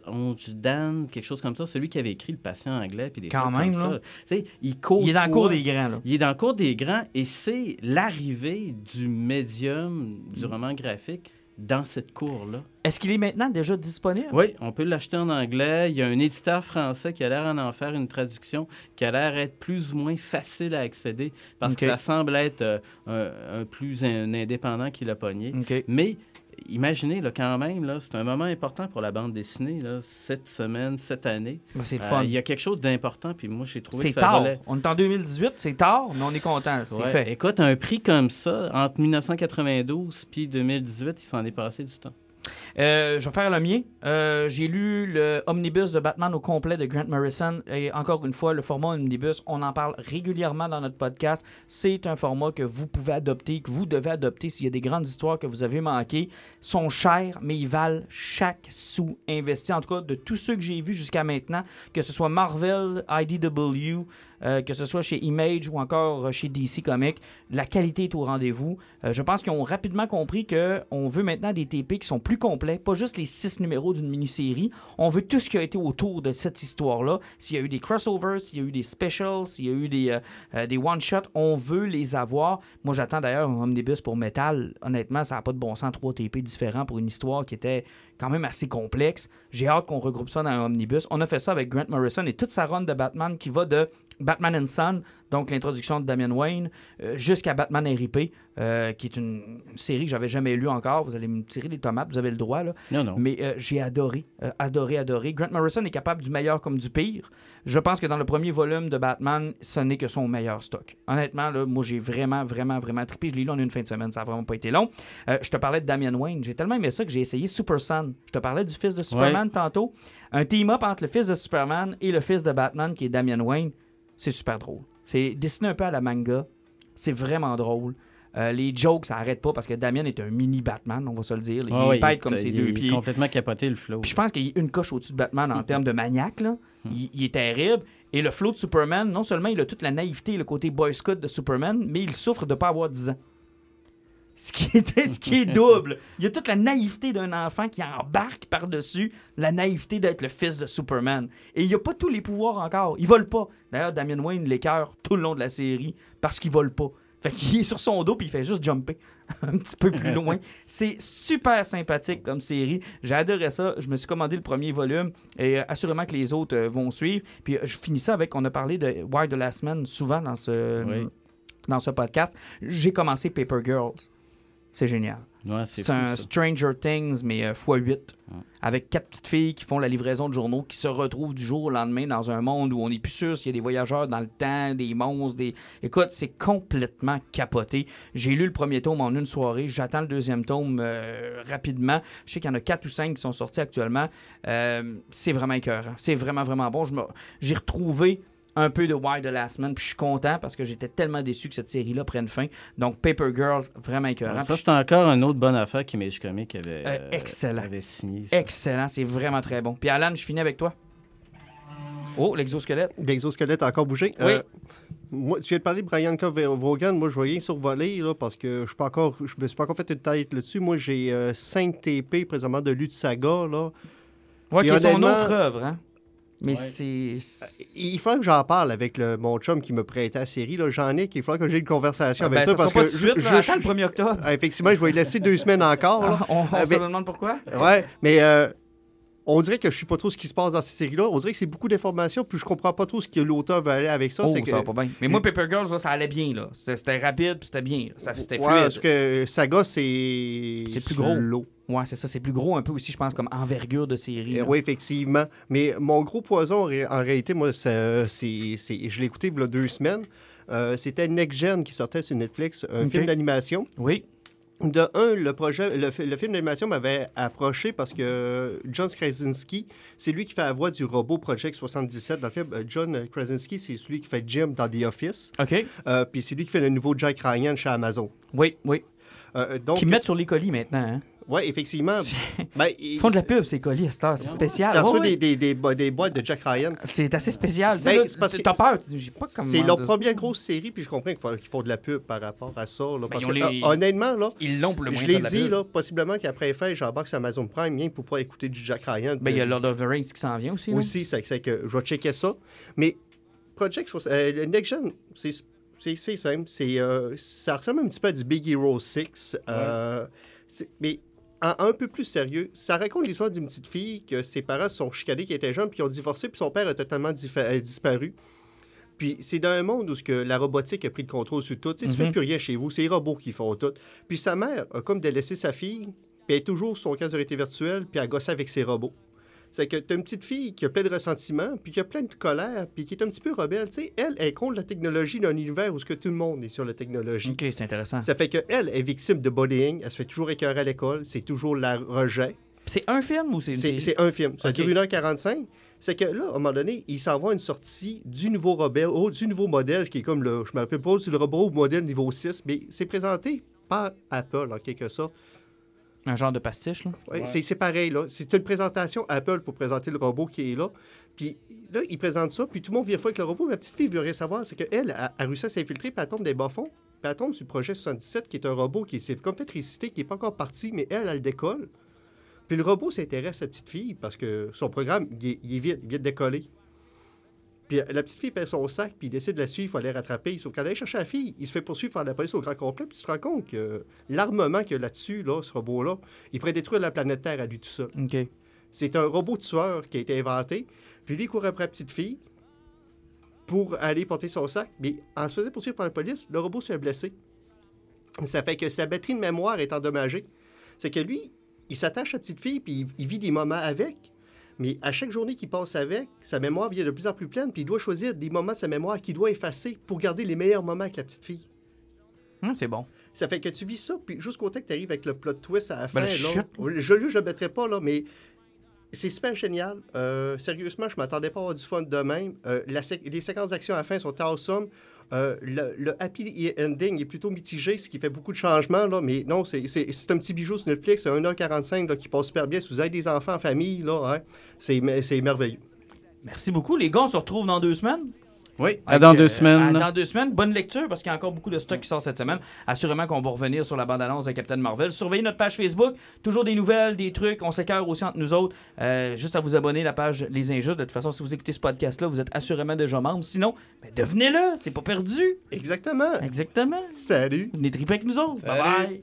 Ongedan, quelque chose comme ça, celui qui avait écrit Le patient anglais. Puis des Quand même, comme là. ça. Il, côtoie, Il est dans le cours des grands, là. il est dans le cours des grands et c'est l'arrivée du médium du Mm. roman graphique dans cette cour-là. Est-ce qu'il est maintenant déjà disponible? Oui, on peut l'acheter en anglais. Il y a un éditeur français qui a l'air d'en en faire une traduction qui a l'air être plus ou moins facile à accéder parce que ça semble être euh, un, un plus un indépendant qui l'a pogné. Mais imaginez, là, quand même, là, c'est un moment important pour la bande dessinée, là, cette semaine, cette année. C'est le Euh, fun. Il y a quelque chose d'important, puis moi, j'ai trouvé C'est que ça tard. valait- On est en 2018, c'est tard, mais on est content. C'est Ouais. fait. Écoute, un prix comme ça, entre 1992 puis 2018, il s'en est passé du temps. Euh, je vais faire le mien. Euh, J'ai lu le omnibus de Batman au complet de Grant Morrison. Et encore une fois, le format omnibus, on en parle régulièrement dans notre podcast. C'est un format que vous pouvez adopter, que vous devez adopter s'il y a des grandes histoires que vous avez manquées. Ils sont chers, mais ils valent chaque sou investi. En tout cas, de tous ceux que j'ai vus jusqu'à maintenant, que ce soit Marvel, IDW, euh, que ce soit chez Image ou encore euh, chez DC Comics, la qualité est au rendez-vous. Euh, je pense qu'ils ont rapidement compris qu'on veut maintenant des TP qui sont plus complets, pas juste les six numéros d'une mini-série. On veut tout ce qui a été autour de cette histoire-là. S'il y a eu des crossovers, s'il y a eu des specials, s'il y a eu des, des one-shots, on veut les avoir. Moi, j'attends d'ailleurs un omnibus pour Metal. Honnêtement, ça n'a pas de bon sens, trois TP différents pour une histoire qui était quand même assez complexe. J'ai hâte qu'on regroupe ça dans un omnibus. On a fait ça avec Grant Morrison et toute sa run de Batman qui va de Batman and Son, donc l'introduction de Damian Wayne, euh, jusqu'à Batman RIP, euh, qui est une, série que j'avais jamais lue encore. Vous allez me tirer des tomates, vous avez le droit, là. Non, non. Mais euh, j'ai adoré, adoré, adoré. Grant Morrison est capable du meilleur comme du pire. Je pense que dans le premier volume de Batman, ce n'est que son meilleur stock. Honnêtement, là, moi, j'ai vraiment, vraiment, vraiment trippé. Je l'ai lu en une fin de semaine, ça n'a vraiment pas été long. Je te parlais de Damian Wayne. J'ai tellement aimé ça que j'ai essayé Super Son. Je te parlais du fils de Superman tantôt. Un team-up entre le fils de Superman et le fils de Batman, qui est Damian Wayne. C'est super drôle. C'est dessiné un peu à la manga. C'est vraiment drôle. Euh, les jokes, ça arrête pas parce que Damian est un mini Batman, on va se le dire. Il pète est- comme ses il deux est pieds. complètement capoté le flow. Puis je pense qu'il y a une coche au-dessus de Batman en termes de maniaque. Là. Il, il est terrible. Et le flow de Superman, non seulement il a toute la naïveté, le côté boy scout de Superman, mais il souffre de ne pas avoir 10 ans. Ce qui, est, ce qui est double. Il y a toute la naïveté d'un enfant qui embarque par-dessus la naïveté d'être le fils de Superman. Et il n'y a pas tous les pouvoirs encore. Il vole pas. D'ailleurs, Damien Wayne l'écœure tout le long de la série parce qu'il vole pas. Fait qu'il est sur son dos puis il fait juste jumper un petit peu plus loin. C'est super sympathique comme série. J'ai adoré ça. Je me suis commandé le premier volume et euh, assurément que les autres euh, vont suivre. Puis euh, je finis ça avec, on a parlé de Why the Last Man souvent dans ce, Oui. dans ce podcast. J'ai commencé Paper Girls. C'est génial. Ouais, c'est un ça. Stranger Things, mais euh, x8. Ouais. Avec quatre petites filles qui font la livraison de journaux, qui se retrouvent du jour au lendemain dans un monde où on n'est plus sûr s'il y a des voyageurs dans le temps, des monstres, des. Écoute, c'est complètement capoté. J'ai lu le premier tome en une soirée. J'attends le deuxième tome euh, rapidement. Je sais qu'il y en a quatre ou cinq qui sont sortis actuellement. Euh, c'est vraiment écœurant. C'est vraiment, vraiment bon. Me- J'ai retrouvé un peu de Why the Last Man, puis je suis content parce que j'étais tellement déçu que cette série-là prenne fin. Donc, Paper Girls, vraiment écœurant. Ça, Puis c'est encore une autre bonne affaire qu'Image Comics avait, Euh, excellent. avait signé. ça. Excellent, c'est vraiment très bon. Puis Alan, je finis avec toi. Oh, l'exosquelette. L'exosquelette a encore bougé. Oui. Euh, moi, tu viens de parler de Brian K. Vaughan. Moi, je vais rien survoler là, parce que je suis pas encore, je me suis pas encore fait une tête là-dessus. Moi, j'ai 5 TP présentement de Lutte Saga. Là. Ouais, qui est son autre œuvre, hein? Mais Ouais. c'est. Il faudra que j'en parle avec le, mon chum qui me prêtait la série. là. J'en ai qu'il faudra que j'ai une conversation avec Ben, toi parce pas que tout de suite, je- je- le 1er octobre. Ah, effectivement, je vais y laisser deux semaines encore. là. Ah, on on Euh, se mais- demande pourquoi? Ouais, mais euh, on dirait que je suis pas trop ce qui se passe dans ces séries-là. On dirait que c'est beaucoup d'informations, puis je comprends pas trop ce que l'auteur veut aller avec ça. oh, que... ça va pas bien. Mais moi, Paper Girls, là, ça allait bien. là. C'était rapide, puis c'était bien. C'était Ouais, fluide. parce que Saga, c'est. C'est plus gros. l'eau. Ouais, c'est ça. C'est plus gros un peu aussi, je pense, comme envergure de série. là. oui, effectivement. Mais mon gros poison, en ré- en réalité, moi, c'est, c'est- je l'ai écouté il y a deux semaines. Euh, c'était Next Gen qui sortait sur Netflix, un film d'animation. Oui. De un, le projet, le, fi- le film d'animation m'avait approché parce que John Krasinski, c'est lui qui fait la voix du robot Project 77 dans le film. Euh, John Krasinski, c'est celui qui fait Jim dans The Office. OK. Euh, Puis c'est lui qui fait le nouveau Jack Ryan chez Amazon. Oui, oui. Euh, donc, Qui mettent sur les colis maintenant. Hein? Ouais, effectivement. ben, Ils font de la pub, ces colis à cette heure. C'est spécial. T'as Ouais, reçu ouais. des, des, des, bo- des boîtes de Jack Ryan. C'est assez spécial. Ben, T'as peur. C'est leur de- première grosse série, puis je comprends qu'il faut- qu'ils font de la pub par rapport à ça. là, parce Ben, que, les- euh, honnêtement, là, Ils l'ont pour le je l'ai dit, là, possiblement qu'après fin, j'embarque sur Amazon Prime, rien pour pas écouter du Jack Ryan. Ben, il y a Lord of the Rings qui s'en vient aussi. Aussi, c'est c'est que je vais checker ça. Mais Project, euh, Next Gen, c'est c'est- simple. C'est, euh, ça ressemble un petit peu à du Big Hero 6. euh, c'est- mais en un peu plus sérieux, ça raconte l'histoire d'une petite fille que ses parents sont chicanés, qui était jeune, puis ils ont divorcé, puis son père a totalement euh, disparu. Puis c'est dans un monde où ce que la robotique a pris le contrôle sur tout. Tu sais, tu Mhm. fais plus rien chez vous, c'est les robots qui font tout. Puis sa mère a comme délaissé sa fille, puis elle est toujours sur son casque de réalité virtuelle, puis elle gosse avec ses robots. C'est que tu as une petite fille qui a plein de ressentiments, puis qui a plein de colère, puis qui est un petit peu rebelle. Tu sais, elle, elle est contre la technologie d'un univers où ce que tout le monde est sur la technologie. Ok, c'est intéressant. Ça fait qu'elle est victime de bullying, elle se fait toujours écœurer à l'école, c'est toujours la rejet. C'est un film ou c'est une C'est un film. Ça Ok. dure 1h45. C'est que là, à un moment donné, il s'en va une sortie du nouveau robot, du nouveau modèle, qui est comme le. Je me rappelle pas, c'est le robot modèle niveau 6, mais c'est présenté par Apple, en quelque sorte. Un genre de pastiche, là? Ouais, c'est- C'est pareil, là. C'est une présentation Apple pour présenter le robot qui est là. Puis là, il présente ça, puis tout le monde vient faire avec le robot. Ma petite fille veut rien savoir. C'est qu'elle a, a réussi à s'infiltrer, puis elle tombe des bas-fonds. Puis elle tombe sur le projet 77, qui est un robot qui s'est comme fait réciter, qui n'est pas encore parti, mais elle, elle décolle. Puis le robot s'intéresse à la petite fille parce que son programme, il est, il est vite, il vient de décoller. Puis euh, la petite fille perd son sac, puis il décide de la suivre, il faut aller rattraper. Sauf qu'elle allait chercher la fille, il se fait poursuivre par la police au grand complet, puis tu te rends compte que l'armement qu'il y a là-dessus, là, ce robot-là, il pourrait détruire la planète Terre à lui tout seul. OK. C'est un robot tueur qui a été inventé. Puis lui, il court après la petite fille pour aller porter son sac. Mais en se faisant poursuivre par la police, le robot se fait blesser. Ça fait que sa batterie de mémoire est endommagée. C'est que lui, il s'attache à la petite fille, puis il vit des moments avec. Mais à chaque journée qu'il passe avec, sa mémoire devient de plus en plus pleine, puis il doit choisir des moments de sa mémoire qu'il doit effacer pour garder les meilleurs moments avec la petite fille. Hum, c'est bon. Ça fait que tu vis ça, puis jusqu'au temps que tu arrives avec le plot twist à la fin. Ben, là, chut. je ne le mettrai pas, là, mais c'est super génial. Euh, sérieusement, je m'attendais pas à avoir du fun de même. Euh, la sé- les séquences d'action à la fin sont awesome. Euh, le, happy ending est plutôt mitigé, ce qui fait beaucoup de changements, là, mais non, c'est un petit bijou sur Netflix, c'est 1h45 là, qui passe super bien. Si vous avez des enfants en famille, hein, c'est merveilleux. Merci beaucoup. Les gars, on se retrouve dans deux semaines. Oui, à dans deux semaines. à dans deux semaines. Bonne lecture parce qu'il y a encore beaucoup de stock qui sort cette semaine. Assurément qu'on va revenir sur la bande-annonce de Captain Marvel. Surveillez notre page Facebook. Toujours des nouvelles, des trucs. On s'écœure aussi entre nous autres. Euh, juste à vous abonner à la page Les Injustes. De toute façon, si vous écoutez ce podcast-là, vous êtes assurément déjà membre. Sinon, ben, devenez-le. C'est pas perdu. Exactement. Exactement. Salut. Venez triper avec nous autres. Bye Salut. bye.